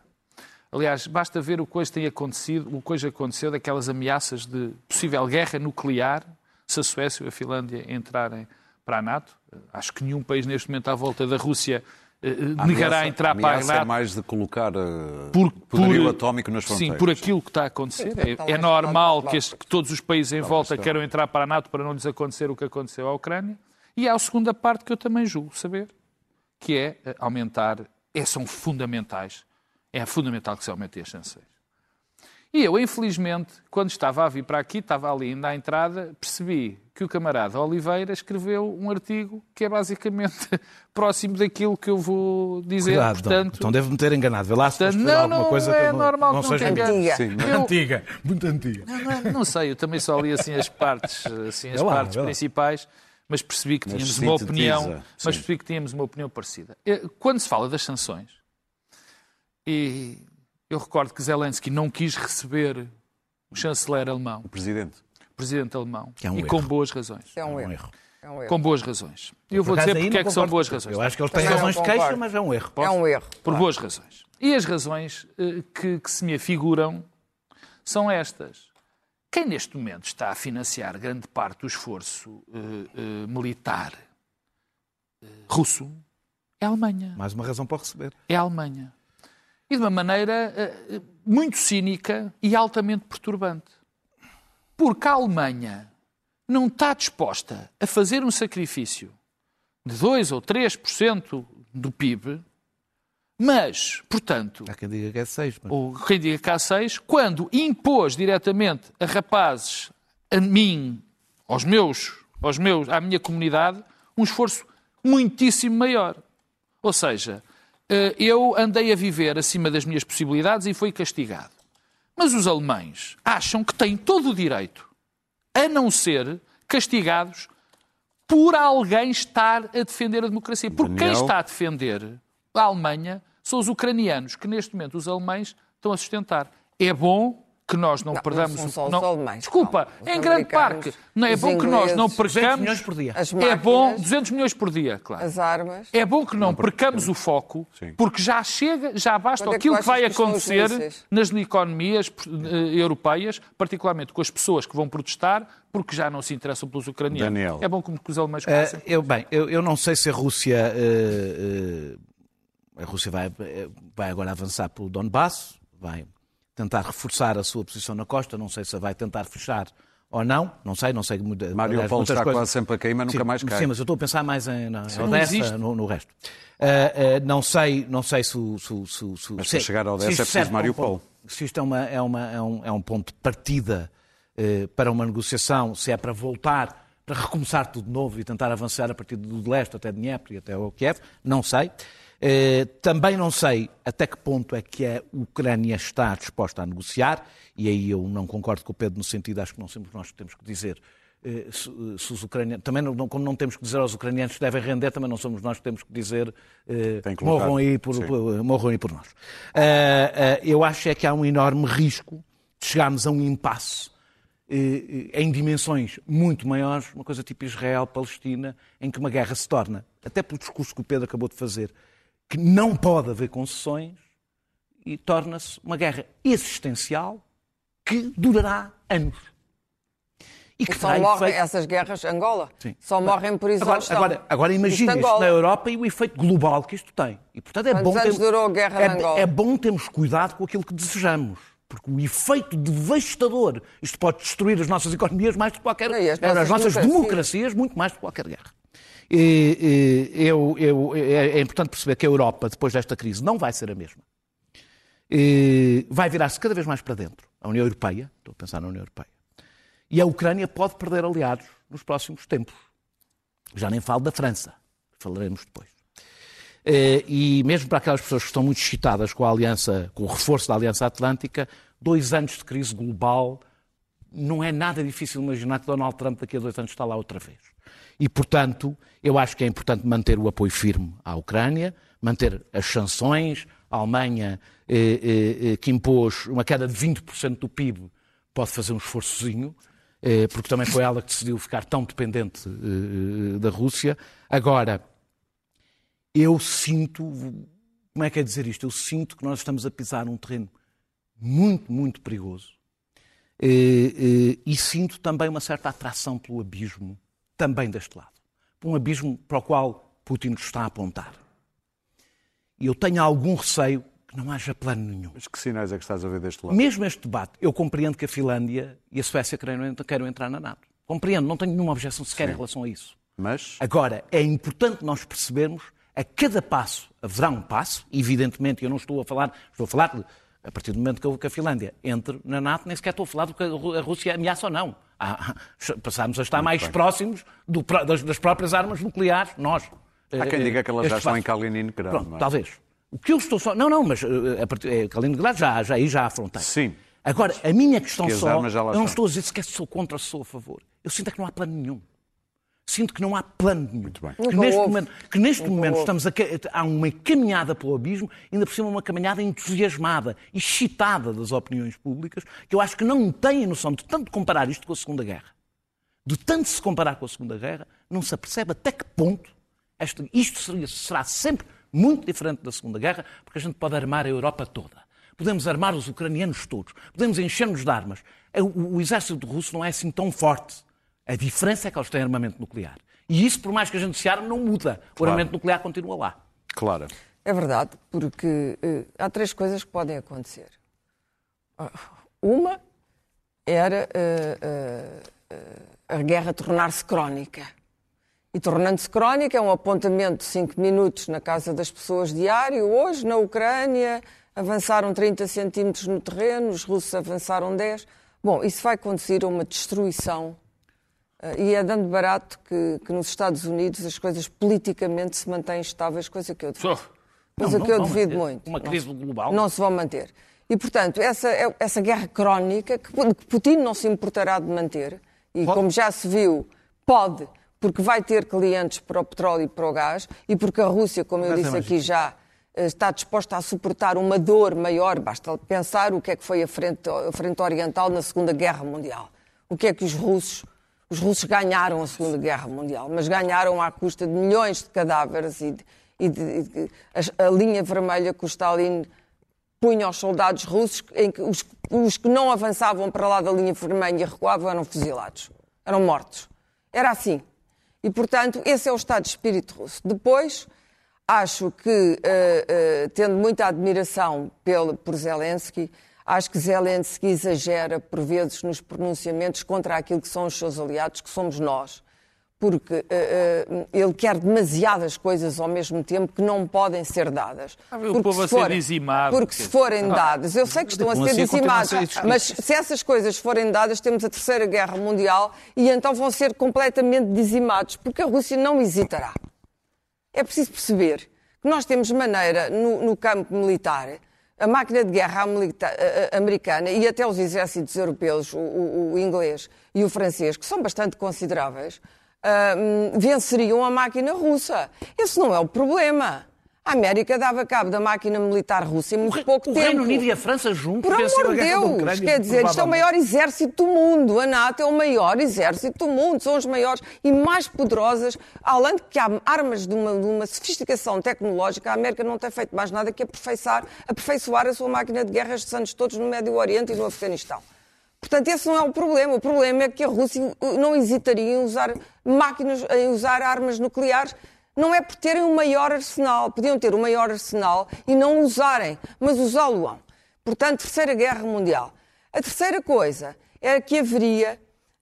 Aliás, basta ver o que hoje tem acontecido, o que hoje aconteceu daquelas ameaças de possível guerra nuclear se a Suécia e a Finlândia entrarem para a NATO. Acho que nenhum país neste momento à volta da Rússia eh, a negará ameaça, entrar para a NATO. é mais de colocar uh, por, poderio por, atómico nas fronteiras. Sim, por aquilo que está a acontecer. É, é normal que, este, que, todos os países em volta queiram entrar para a NATO para não lhes acontecer o que aconteceu à Ucrânia. E há a segunda parte que eu também julgo saber, que é eh, aumentar é, são fundamentais. É fundamental que se aumentem as sanções. E eu, infelizmente, quando estava a vir para aqui, estava ali ainda à entrada, percebi que o camarada Oliveira escreveu um artigo que é basicamente próximo daquilo que eu vou dizer. Cuidado, portanto, então deve-me ter enganado. Vê lá se portanto, não, alguma não coisa é que não, normal não que não seja engano. Sim, Muito Eu- antiga, muito antiga. Não, não, não sei, eu também só li assim as partes, assim, as lá, partes principais, mas percebi que Mas tínhamos uma opinião, sim. mas percebi que tínhamos uma opinião parecida. Eh, Quando se fala das sanções, e eu recordo que Zelensky não quis receber o chanceler alemão, O presidente. o presidente alemão, é um e com erro. boas razões. É um Um erro. erro. É um erro. Com boas razões. E eu vou dizer porque é que são boas razões. Eu acho que eles têm razões de queixa, mas é um erro. É um erro. Por boas razões. E as razões eh, que, que se me afiguram são estas. Quem neste momento está a financiar grande parte do esforço eh, eh, militar eh, russo é a Alemanha. Mais uma razão para receber. É a Alemanha. E de uma maneira muito cínica e altamente perturbante. Porque a Alemanha não está disposta a fazer um sacrifício de 2 ou 3% do PIB, mas, portanto, Há quem diga que é seis, mas... ou quem diga que há seis, quando impôs diretamente a rapazes, a mim, aos meus, aos meus, à minha comunidade, um esforço muitíssimo maior. Ou seja, eh, eu andei a viver acima das minhas possibilidades e fui castigado. Mas os alemães acham que têm todo o direito a não ser castigados por alguém estar a defender a democracia. Porque quem Daniel? está a defender a Alemanha são os ucranianos, que neste momento os alemães estão a sustentar. É bom que nós não, Não, perdamos não o... são só não- os alemães, Desculpa, não. Em grande parte. Não é bom que nós não ingleses, 200 percamos... milhões por dia. As É bom, máquinas, 200 milhões por dia, claro. as armas. É bom que não, percamos o foco, Sim. porque já chega, já basta Quando é que aquilo tu que vai que os acontecer nas economias eh, europeias, particularmente com as pessoas que vão protestar, porque já não se interessam pelos ucranianos. Daniel. É bom que os alemães comecem. eu, bem, eu, eu não sei se a Rússia. eh, eh, a Rússia vai, vai agora avançar pelo Donbass, vai tentar reforçar a sua posição na costa, não sei se vai tentar fechar ou não, não sei, não sei. aliás, Mariupol muitas está coisas- quase sempre a cair, mas nunca sim, mais cai. Sim, mas eu estou a pensar mais em, na, Odessa, no, no resto. Eh, eh, não sei, não sei se. Se, se, se, Mas para chegar a Odessa é preciso Mariupol. ponto- Se isto é, uma, é, uma, é, um, é um ponto de partida eh, para uma negociação, se é para voltar, para recomeçar tudo de novo e tentar avançar a partir do leste até Dnieper e até o Kiev, não sei. Eh, também não sei até que ponto é que a Ucrânia está disposta a negociar, e aí eu não concordo com o Pedro no sentido, acho que não somos nós que temos que dizer eh, se, se os ucranianos, também não, como não temos que dizer aos ucranianos que devem render, também não somos nós que temos que dizer eh, que morram aí por, morram aí por nós. Eu acho é que há um enorme risco de chegarmos a um impasse em dimensões muito maiores, uma coisa tipo Israel-Palestina, em que uma guerra se torna, até pelo discurso que o Pedro acabou de fazer, que não pode haver concessões e torna-se uma guerra existencial que durará anos. E E só morrem efeito- essas guerras, Angola, Sim. só morrem por Agora, exaustão. agora, agora imagina Isto na Europa e o efeito global que isto tem. E, portanto, é Quantos bom, anos durou a guerra é, Angola? é bom termos cuidado com aquilo que desejamos. Porque o efeito devastador, isto pode destruir as nossas economias mais do que qualquer... Não, as as nossas nossas democracias. democracias muito mais do que qualquer guerra. Eu, eu- é, é importante perceber que a Europa, depois desta crise, não vai ser a mesma. Vai virar-se cada vez mais para dentro. A União Europeia, estou a pensar na União Europeia. E a Ucrânia pode perder aliados nos próximos tempos. Já nem falo da França, falaremos depois. E mesmo para aquelas pessoas que estão muito excitadas com a aliança, com o reforço da Aliança Atlântica, dois anos de crise global, não é nada difícil imaginar que Donald Trump daqui a dois anos está lá outra vez. E, portanto, eu acho que é importante manter o apoio firme à Ucrânia, manter as sanções. A Alemanha, eh, eh, eh, que impôs uma queda de 20% do PIB, pode fazer um esforçozinho, eh, porque também foi ela que decidiu ficar tão dependente eh, da Rússia. Agora, eu sinto, como é que é dizer isto? Eu sinto que nós estamos a pisar um terreno muito, muito perigoso. Eh, eh, E sinto também uma certa atração pelo abismo, também deste lado. Um abismo para o qual Putin nos está a apontar. E eu tenho algum receio que não haja plano nenhum. Mas que sinais é que estás a ver deste lado? Mesmo este debate, eu compreendo que a Finlândia e a Suécia queiram, queiram entrar na NATO. Compreendo, não tenho nenhuma objeção sequer em relação a isso. Mas Agora, é importante nós percebermos a cada passo haverá um passo, evidentemente, eu não estou a falar, estou a falar A partir do momento que a Finlândia entre na NATO, nem sequer estou a falar do que a Rússia ameaça ou não. Ah, passámos a estar Muito mais bem. próximos do, das, das, próprias armas nucleares, nós. Há quem diga que elas já estão em Kaliningrado. Pronto, é? talvez. O que eu estou só. Não, não, mas eh, a partir, é, Kaliningrado já, já, aí já afrontei. Sim. Agora, a minha questão que só. Eu não estou a dizer sequer se sou contra ou se sou a favor. Eu sinto é que não há plano nenhum. Sinto que não há plano nenhum. Muito bem. Que neste momento, que neste momento estamos a, há uma caminhada pelo abismo, ainda por cima uma caminhada entusiasmada, excitada das opiniões públicas, que eu acho que não têm noção de tanto comparar isto com a Segunda Guerra. De tanto se comparar com a Segunda Guerra, não se apercebe até que ponto isto, isto seria, será sempre muito diferente da Segunda Guerra, porque a gente pode armar a Europa toda. Podemos armar os ucranianos todos. Podemos encher-nos de armas. O, o exército russo não é assim tão forte a diferença é que eles têm armamento nuclear. E isso, por mais que a gente se arme, não muda. O claro. armamento nuclear continua lá. Claro. É verdade, porque uh, há três coisas que podem acontecer. Uh, uma era uh, a guerra tornar-se crónica. E tornando-se crónica é um apontamento de 5 minutos na casa das pessoas diário. Hoje, na Ucrânia, avançaram 30 centímetros no terreno, os russos avançaram 10. Bom, isso vai conduzir a uma destruição e é dando barato que, que, nos Estados Unidos as coisas politicamente se mantêm estáveis, coisa que eu devido, coisa não, que eu devido muito. Uma crise não, global. Não se vão manter. E, portanto, essa, é, essa guerra crónica, que Putin não se importará de manter, e pode? como já se viu, pode, porque vai ter clientes para o petróleo e para o gás, e porque a Rússia, como eu Mas disse aqui já, eh, está disposta a suportar uma dor maior, basta pensar o que é que foi a frente, a frente oriental na Segunda Guerra Mundial. O que é que os russos os russos ganharam a Segunda Guerra Mundial, mas ganharam à custa de milhões de cadáveres e, de, e de, de, a, a, linha vermelha que o Stalin punha aos soldados russos, em que os, os que não avançavam para lá da linha vermelha e recuavam eram fuzilados, eram mortos. Era assim. E, portanto, esse é o estado de espírito russo. Depois, acho que, uh, uh, tendo muita admiração pelo, por Zelensky, Acho que Zelensky exagera, por vezes, nos pronunciamentos contra aquilo que são os seus aliados, que somos nós. Porque uh, uh, ele quer demasiadas coisas ao mesmo tempo que não podem ser dadas. Ah, o povo a ser dizimado. Porque se forem ah. dadas, eu sei que estão a ser dizimados, mas se essas coisas forem dadas, temos a Terceira Guerra Mundial e então vão ser completamente dizimados, porque a Rússia não hesitará. É preciso perceber que nós temos maneira no, no campo militar a máquina de guerra americana e até os exércitos europeus, o, o, inglês e o francês, que são bastante consideráveis, uh, venceriam a máquina russa. Esse não é o problema. A América dava cabo da máquina militar russa em muito pouco o tempo. O Reino Unido e a França juntos Por amor de Deus! Quer dizer, isto é o maior exército do mundo. A NATO é o maior exército do mundo. São os maiores e mais poderosas. Além de que há armas de uma, de uma sofisticação tecnológica, a América não tem feito mais nada que aperfeiçoar, aperfeiçoar a sua máquina de guerra estes anos todos no Médio Oriente e no Afeganistão. Portanto, esse não é o problema. O problema é que a Rússia não hesitaria em usar máquinas, em usar armas nucleares não é por terem um maior arsenal. Podiam ter um maior arsenal e não usarem, mas usá-lo-ão. Portanto, Terceira Guerra Mundial. A terceira coisa era que haveria,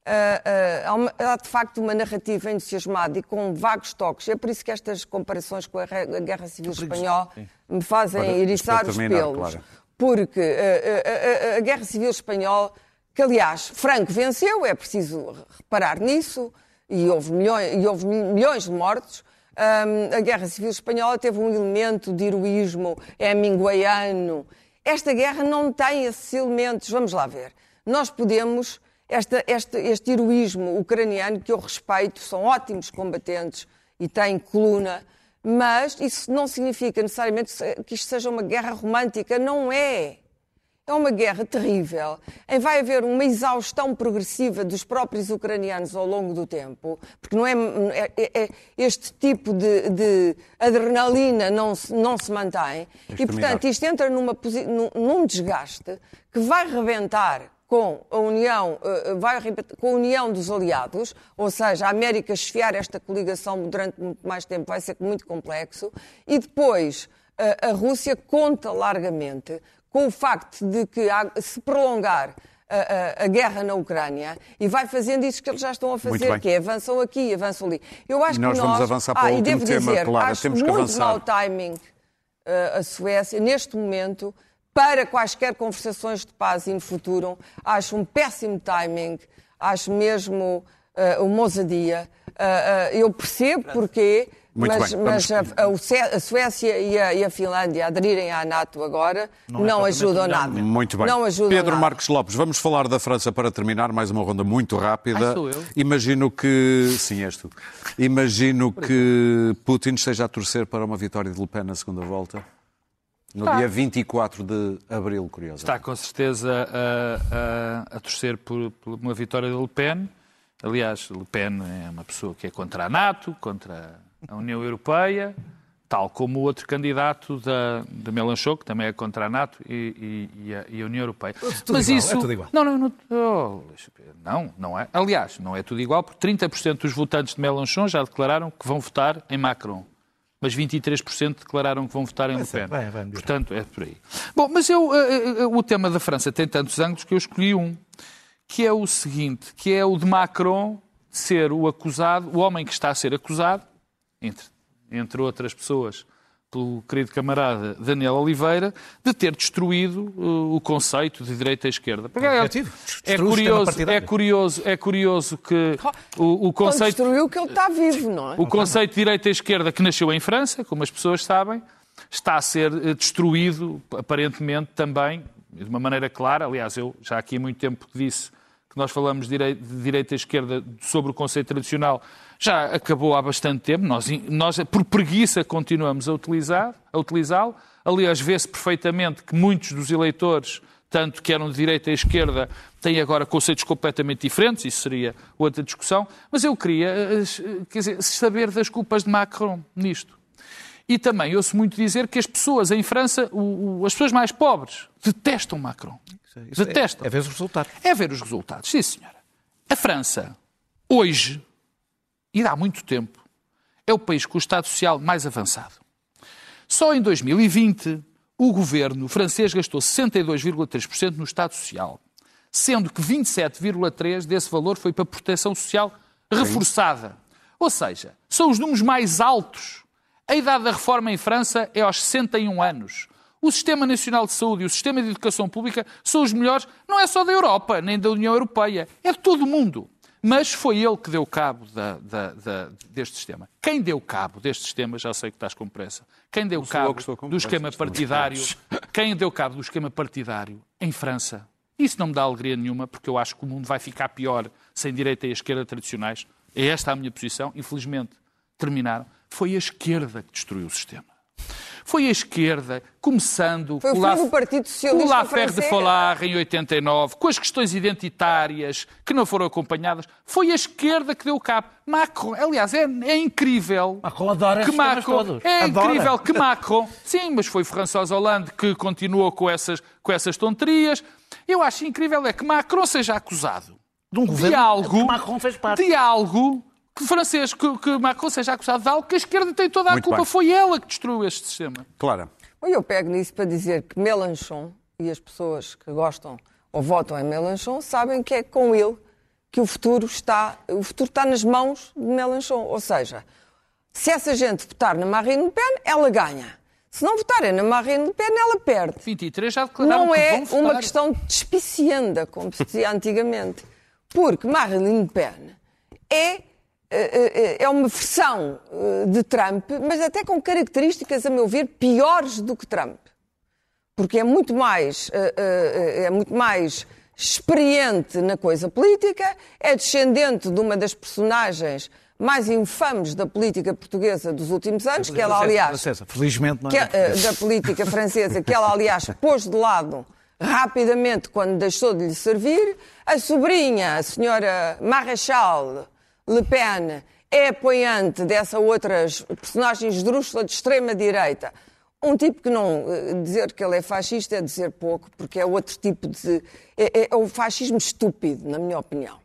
uh, uh, há de facto uma narrativa entusiasmada e com vagos toques. É por isso que estas comparações com a, Guerra Civil Espanhola me fazem eriçar os pelos. Claro. Porque uh, a Guerra Civil Espanhola, que aliás Franco venceu, é preciso reparar nisso, e houve milhões, e houve milhões de mortos, a Guerra Civil Espanhola teve um elemento de heroísmo hemingwayano. Esta guerra não tem esses elementos. Vamos lá ver. Nós podemos. Esta, este, este heroísmo ucraniano, que eu respeito, são ótimos combatentes e têm coluna, mas isso não significa necessariamente que isto seja uma guerra romântica. Não é é uma guerra terrível, em vai haver uma exaustão progressiva dos próprios ucranianos ao longo do tempo, porque não é, é, é, é este tipo de, de, adrenalina não se, não se mantém, e portanto isto entra numa, num, desgaste que vai rebentar com a união, eh, vai com a união dos aliados, ou seja, a América esfiar esta coligação durante muito mais tempo vai ser muito complexo, e depois eh, a Rússia conta largamente com o facto de que se prolongar a, a, a, guerra na Ucrânia e vai fazendo isso que eles já estão a fazer, que é avançam aqui, avançam ali. Eu acho nós que nós vamos avançar para ah, o último tema, dizer, claro, acho temos que muito avançar. mau timing uh, a Suécia neste momento para quaisquer conversações de paz no futuro. Acho um péssimo timing, acho mesmo uh, uma ousadia. Uh, uh, eu percebo porque Muito mas, bem, mas a, a, a Suécia e a, e a, Finlândia aderirem à NATO agora não, não é ajudam nada. Muito bem. Não ajudam Pedro nada. Marcos Lopes, vamos falar da França para terminar, mais uma ronda muito rápida. Ah, sou eu? Imagino que. Sim, és tu. Imagino que Putin esteja a torcer para uma vitória de Le Pen na segunda volta. No Está. dia 24 de abril, curioso. Está com certeza a, a, a torcer por, por uma vitória de Le Pen. Aliás, Le Pen é uma pessoa que é contra a NATO, contra a União Europeia, tal como o outro candidato da, da Mélenchon, que também é contra a NATO e, e- e a, e a União Europeia. tudo igual, é tudo igual. Não, não, não, oh, não, não é. Aliás, não é tudo igual, porque 30% dos votantes de Mélenchon já declararam que vão votar em Macron. Mas 23% declararam que vão votar em Le Pen. Portanto, é por aí. Bom, mas eu, eh, eh, o tema da França tem tantos ângulos que eu escolhi um, que é o seguinte, que é o de Macron ser o acusado, o homem que está a ser acusado, entre, entre outras pessoas, pelo querido camarada Daniel Oliveira, de ter destruído uh, o conceito de direita e esquerda. Porque é, é curioso, é curioso, é curioso que o, o Quando conceito destruiu que ele está vivo, não é? o conceito de direita e esquerda que nasceu em França, como as pessoas sabem, está a ser eh, destruído, aparentemente também, de uma maneira clara. Aliás, eu já aqui há muito tempo disse que nós falamos de direita e esquerda sobre o conceito tradicional. Já acabou há bastante tempo. Nós, nós por preguiça, continuamos a utilizar, a utilizá-lo. Aliás, vê-se perfeitamente que muitos dos eleitores tanto que eram de direita e esquerda, têm agora conceitos completamente diferentes, isso seria outra discussão, mas eu queria eh, eh, quer dizer, saber das culpas de Macron nisto. E também ouço muito dizer que as pessoas em França, o- o- as pessoas mais pobres, detestam Macron. Isso Detestam. É, é ver os resultados. É ver os resultados, sim senhora. A França, hoje, e há muito tempo, é o país com o Estado Social mais avançado. Só em 2020, o governo francês gastou 62,3% no Estado Social, sendo que 27,3% desse valor foi para a proteção social reforçada. Ou seja, são os números mais altos. A idade da reforma em França é aos 61 anos. O Sistema Nacional de Saúde e o Sistema de Educação Pública são os melhores, não é só da Europa, nem da União Europeia, é de todo o mundo. Mas foi ele que deu cabo da- da- da- deste sistema. Quem deu cabo deste sistema, já sei que estás com pressa, quem deu cabo do esquema partidário, quem deu cabo do esquema partidário em França, isso não me dá alegria nenhuma, porque eu acho que o mundo vai ficar pior sem direita e esquerda tradicionais. É esta a minha posição. Infelizmente, terminaram. Foi a esquerda que destruiu o sistema. Foi a esquerda, começando Foi o La- do Partido Socialista o Lafer de. Falar em 89, com as questões identitárias que não foram acompanhadas. Foi a esquerda que deu cabo. Macron, aliás, é, é incrível. Macron adora que Macron, todos. É Adora. incrível que Macron. Sim, mas foi François Hollande que continuou com essas, com essas tonterias. Eu acho incrível é que Macron seja acusado De um governo algo, que Macron fez parte. de algo francês, que, que Macron seja acusado de algo que a esquerda tem toda a Muito culpa. bem. Foi ela que destruiu este sistema. Clara, Bom, Eu pego nisso para dizer que Mélenchon e as pessoas que gostam ou votam em Mélenchon sabem que é com ele que o futuro está, o futuro está nas mãos de Mélenchon. Ou seja, se essa gente votar na Marine Le Pen, ela ganha. Se não votarem na Marine Le Pen, ela perde. 23 já declararam Não que é vão votar. uma questão de despicienda, como se dizia antigamente. Porque Marine Le Pen é, é, é uma versão eh, de Trump, mas até com características, a meu ver, piores do que Trump. Porque é muito mais, eh, eh, é muito mais experiente na coisa política, é descendente de uma das personagens mais infames da política portuguesa dos últimos anos, que ela, aliás, Francesa, felizmente não que, é. eh, da política francesa, que ela, aliás, pôs de lado rapidamente quando deixou de lhe servir. A sobrinha, a senhora Marechal Le Pen, é apoiante dessa outra personagem esdrúxula de extrema-direita. Um tipo que não. eh, Dizer que ele é fascista é dizer pouco, porque é outro tipo de. É, é- é o fascismo estúpido, na minha opinião.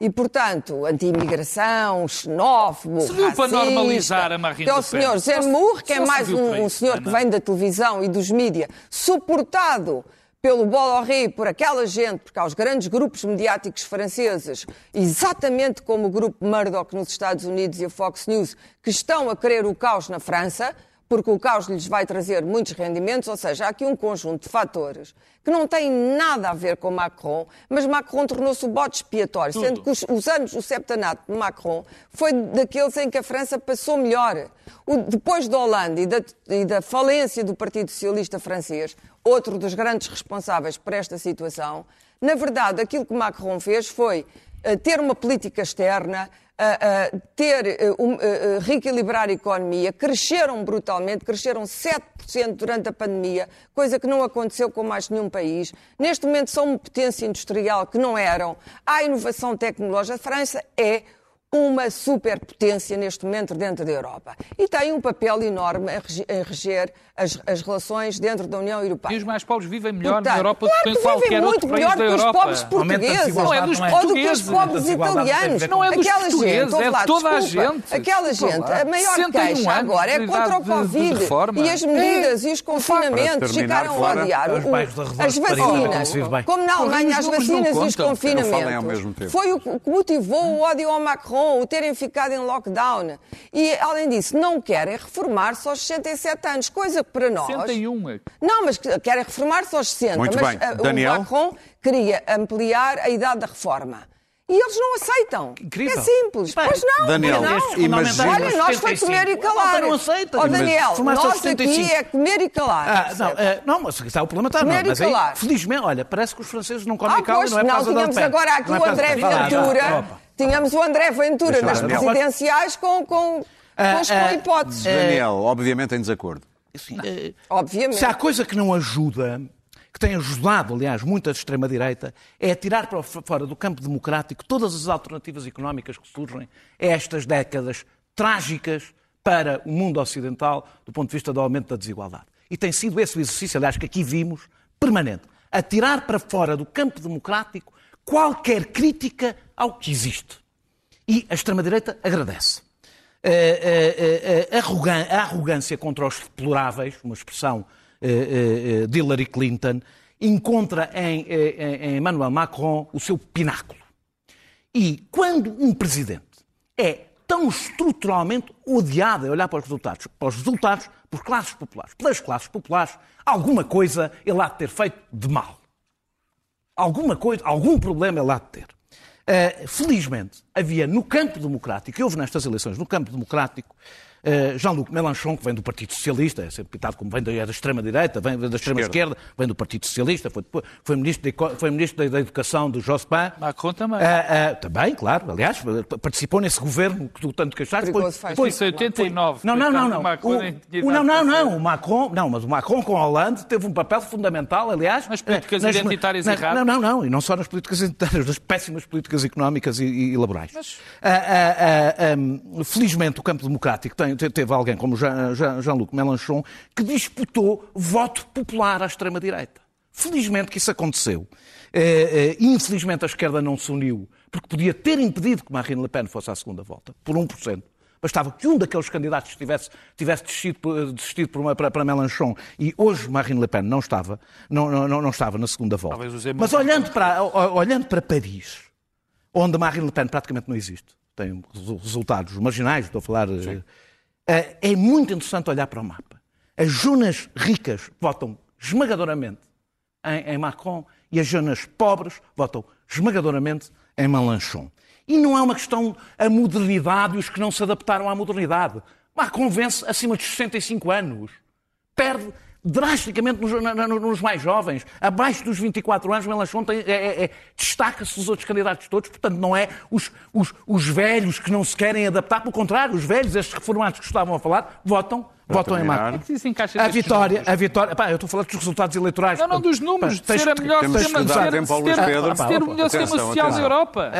E, portanto, anti-imigração, xenófobo, Serviu para racista. normalizar a Marine Então, Le o senhor Zemmour, que é mais para um, um senhor que vem da televisão e dos mídias, suportado pelo Bolloré, por aquela gente, porque há os grandes grupos mediáticos franceses, exatamente como o grupo Murdoch nos Estados Unidos e a Fox News, que estão a querer o caos na França, porque o caos lhes vai trazer muitos rendimentos, ou seja, há aqui um conjunto de fatores que não têm nada a ver com Macron, mas Macron tornou-se o bote expiatório, Tudo. sendo que os, os, anos, o septanato de Macron foi daqueles em que a França passou melhor. O, depois da Holanda e da, e da falência do Partido Socialista francês, outro dos grandes responsáveis por esta situação, na verdade, aquilo que Macron fez foi uh, ter uma política externa, uh, uh, ter, um, reequilibrar a economia, cresceram brutalmente, cresceram 7% durante a pandemia, coisa que não aconteceu com mais nenhum país. Neste momento são uma potência industrial que não eram. Há inovação tecnológica. A França é uma superpotência neste momento dentro da Europa. E tem um papel enorme em reger as, as relações dentro da União Europeia. E os mais pobres vivem melhor Portanto, na Europa claro do que em qualquer outro país da Europa. Os pobres portugueses, não é dos ou do que os pobres italianos. Não é dos aquela gente, é lá, toda desculpa, a gente. Aquela gente, a maior queixa agora é contra o Covid. e as medidas é, e os confinamentos ficaram a odiar. as vacinas, como na Alemanha, as vacinas e os confinamentos. Foi o que motivou o ódio ao Macron, o terem ficado em lockdown. E, além disso, não querem reformar-se aos 67 anos, coisa que para nós... 61. Não, mas querem reformar-se aos 60. Muito mas bem. Daniel? o Macron queria ampliar a idade da reforma. E eles não aceitam. Incrível. É simples. Bem, pois não, Daniel, não. Imagina... Olha, nós foi comer e calar. Não aceita. Oh, Daniel, nós aqui é comer e calar. Ah, não, uh, não, mas está o parlamentar. Comer não, mas e calar. Aí, felizmente, olha, parece que os franceses não comem ah, e não é não, tínhamos agora aqui é o André Ventura. Tínhamos o André Ventura nas presidenciais com, com, com, com hipóteses. Daniel, obviamente em desacordo. Assim, Obviamente. Se há coisa que não ajuda, que tem ajudado, aliás, muito a extrema-direita, é tirar para fora do campo democrático todas as alternativas económicas que surgem a estas décadas trágicas para o mundo ocidental do ponto de vista do aumento da desigualdade. E tem sido esse o exercício, aliás, que aqui vimos, permanente. A tirar para fora do campo democrático qualquer crítica ao que existe. E a extrema-direita agradece. A, a, a, arrogância contra os deploráveis, uma expressão de Hillary Clinton, encontra em, em Emmanuel Macron o seu pináculo. E quando um presidente é tão estruturalmente odiado a olhar para os resultados, para os resultados por classes populares, pelas classes populares, alguma coisa ele há de ter feito de mal. Alguma coisa, algum problema ele há de ter. Uh, felizmente, havia no campo democrático, e houve nestas eleições, no campo democrático, Jean-Luc Mélenchon, que vem do Partido Socialista, é sempre pitado como vem da, é da extrema-direita, vem da extrema-esquerda, vem do Partido Socialista, foi, foi, ministro, de, foi ministro da, Educação do Jospin. Macron também. Uh, uh, também, claro, aliás, participou nesse governo que tu tanto queixaste. Foi, foi, foi 89. Não, não, não. não. O, o, não, não, não. O Macron, não, mas o Macron com a Hollande teve um papel fundamental, aliás. Nas políticas nas, identitárias na, erradas. Não, não, não. E não só nas políticas identitárias, nas péssimas políticas económicas e, e laborais. Mas... Um, felizmente, o campo democrático tem, teve alguém como Jean-Luc Mélenchon, que disputou voto popular à extrema-direita. Felizmente que isso aconteceu. Uh, uh, infelizmente a esquerda não se uniu, porque podia ter impedido que Marine Le Pen fosse à segunda volta, por 1%. Bastava que um daqueles candidatos tivesse, tivesse desistido, desistido por uma, para, para Mélenchon e hoje Marine Le Pen não estava, não, não, não estava na segunda volta. Mas olhando para, olhando para Paris, onde Marine Le Pen praticamente não existe, tem resultados marginais, estou a falar Sim. Eh, é muito interessante olhar para o mapa. As zonas ricas votam esmagadoramente em, Macron e as zonas pobres votam esmagadoramente em Mélenchon. E não é uma questão a modernidade e os que não se adaptaram à modernidade. Macron vence acima de 65 anos. Perde drasticamente nos, nos, mais jovens. Abaixo dos 24 anos, Melanchon é, é, é, destaca-se dos outros candidatos todos. Portanto, não é os, os, os velhos que não se querem adaptar. Pelo contrário, os velhos, estes reformados que estavam a falar, votam votam em Macron. É a vitória, a vitória, pá, eu estou a falar dos resultados eleitorais. Não, não, dos números, pá, de ser a melhor sistema, de ser, ter o melhor sistema social da Europa.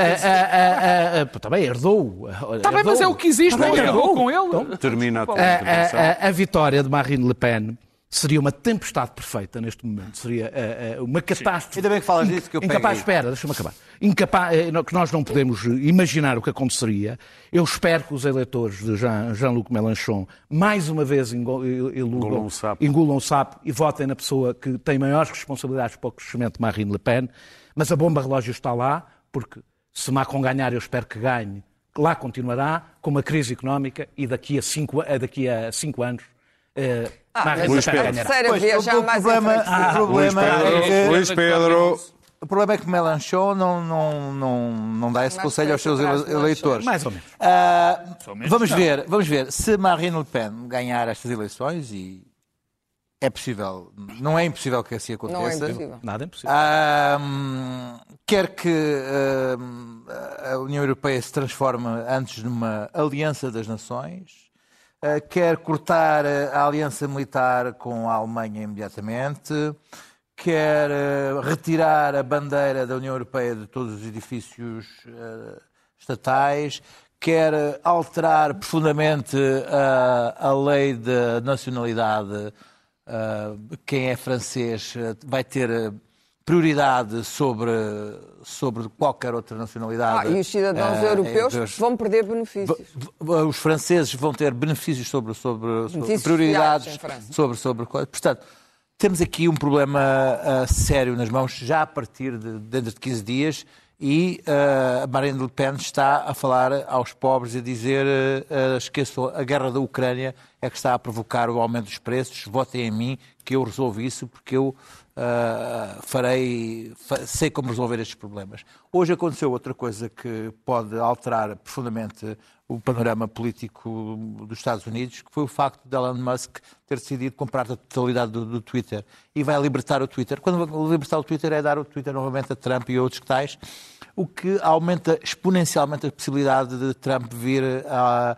Também herdou. Está bem, mas é o que existe, não herdou com ele. Então, Termina a A vitória de Marine Le Pen seria uma tempestade perfeita neste momento. Seria uh, uh, uma catástrofe. Sim. Ainda bem que falas disso que eu Incapaz, espera, deixa-me acabar. Incapaz, uh, que nós não podemos imaginar o que aconteceria. Eu espero que os eleitores de Jean-Luc Jean Mélenchon mais uma vez engulam o sapo. engulam sapo e votem na pessoa que tem maiores responsabilidades para o crescimento de Marine Le Pen. Mas a bomba relógio está lá, porque se Macron ganhar, eu espero que ganhe, lá continuará com uma crise económica e daqui a cinco, daqui a cinco anos Uh, ah, Luís Pedro. A terceira pois, vez já mais problema, ah, o problema Luís Pedro, é que, Luís Pedro. O problema é que Melanchon não, não, não, não dá esse Mas conselho aos seus eleitores. Mais ou menos. Uh, vamos, ver, vamos ver. Se Marine Le Pen ganhar estas eleições, e é possível, não é impossível que assim aconteça. Não é impossível. Nada é impossível. Uh, quer que uh, a União Europeia se transforme antes numa aliança das nações, quer cortar a aliança militar com a Alemanha imediatamente, quer retirar a bandeira da União Europeia de todos os edifícios estatais, quer alterar profundamente a, a lei de nacionalidade quem é francês vai ter prioridade sobre, sobre qualquer outra nacionalidade. Ah, e os cidadãos europeus vão perder benefícios. Os franceses vão ter benefícios sobre, sobre, sobre prioridades sobre, sobre. Portanto, temos aqui um problema sério nas mãos já a partir de dentro de 15 dias e uh, a Marine Le Pen está a falar aos pobres e a dizer uh, esqueçam, a guerra da Ucrânia é que está a provocar o aumento dos preços, votem em mim que eu resolvo isso porque eu uh, farei, sei como resolver estes problemas. Hoje aconteceu outra coisa que pode alterar profundamente o panorama político dos Estados Unidos, que foi o facto de Elon Musk ter decidido comprar a totalidade do, do, Twitter e vai libertar o Twitter. Quando libertar o Twitter é dar o Twitter novamente a Trump e outros que tais, o que aumenta exponencialmente a possibilidade de Trump vir a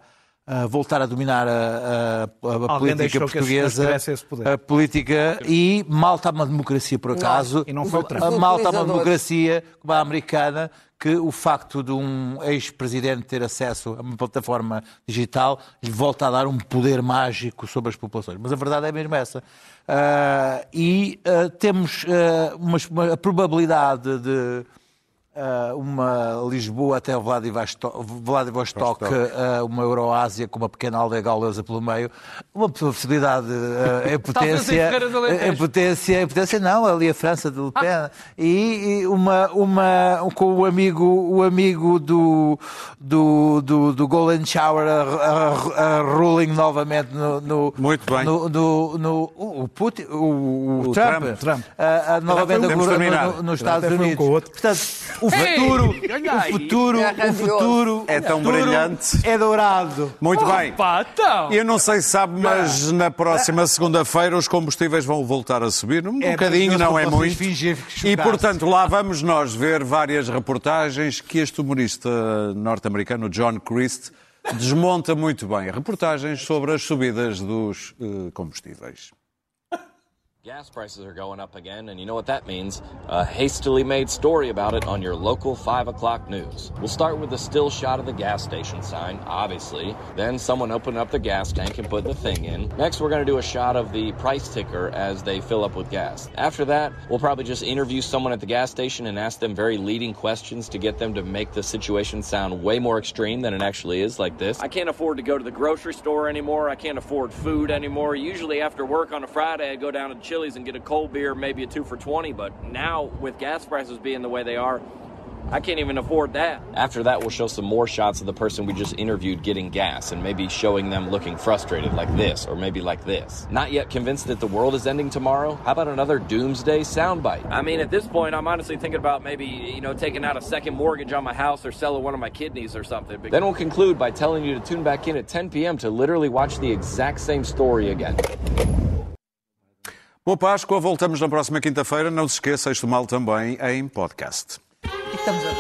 a voltar a dominar a, a, a política portuguesa, a política e malta uma democracia por acaso, não, e não foi a malta uma democracia como a americana que o facto de um ex-presidente ter acesso a uma plataforma digital lhe volta a dar um poder mágico sobre as populações. Mas a verdade é mesmo essa. Uh, e uh, temos uh, uma, uma, a probabilidade de uma Lisboa até Vladivostok, Vladivostok uh, uma Euroásia com uma pequena aldeia gaulesa pelo meio, uma possibilidade uh, em potência, em potência, em potência não, ali a França de Le Pen, ah. e, e, uma, uma, com o amigo, o amigo do, do, do, do Golden Shower a, a, a ruling novamente no, no, Muito bem. no, no, no o Putin, o, o Trump, Trump, Trump. novamente no, no, nos Estados Unidos. Portanto, o futuro, o futuro, o futuro é tão brilhante. É dourado. Muito bem. então. Eu não sei se sabe, mas na próxima segunda-feira os combustíveis vão voltar a subir. Um é bocadinho, não é muito. E portanto, lá vamos nós ver várias reportagens que este humorista norte-americano, John Christ, desmonta muito bem. Reportagens sobre as subidas dos uh, combustíveis. Gas prices are going up again, and you know what that means? A hastily made story about it on your local 5 o'clock news. We'll start with a still shot of the gas station sign, obviously. Then someone opening up the gas tank and put the thing in. Next, we're going to do a shot of the price ticker as they fill up with gas. After that, we'll probably just interview someone at the gas station and ask them very leading questions to get them to make the situation sound way more extreme than it actually is, like this. I can't afford to go to the grocery store anymore. I can't afford food anymore. Usually, after work on a Friday, I go down to Chili's and get a cold beer, maybe a two for 20. But now, with gas prices being the way they are, I can't even afford that. After that, we'll show some more shots of the person we just interviewed getting gas and maybe showing them looking frustrated like this or maybe like this. Not yet convinced that the world is ending tomorrow? How about another doomsday soundbite? I mean, at this point, I'm honestly thinking about maybe, you know, taking out a second mortgage on my house or selling one of my kidneys or something. Then we'll conclude by telling you to tune back in at 10 p.m. to literally watch the exact same story again. Boa Páscoa, voltamos na próxima quinta-feira. Não se esqueça, isto mal também em podcast. E estamos a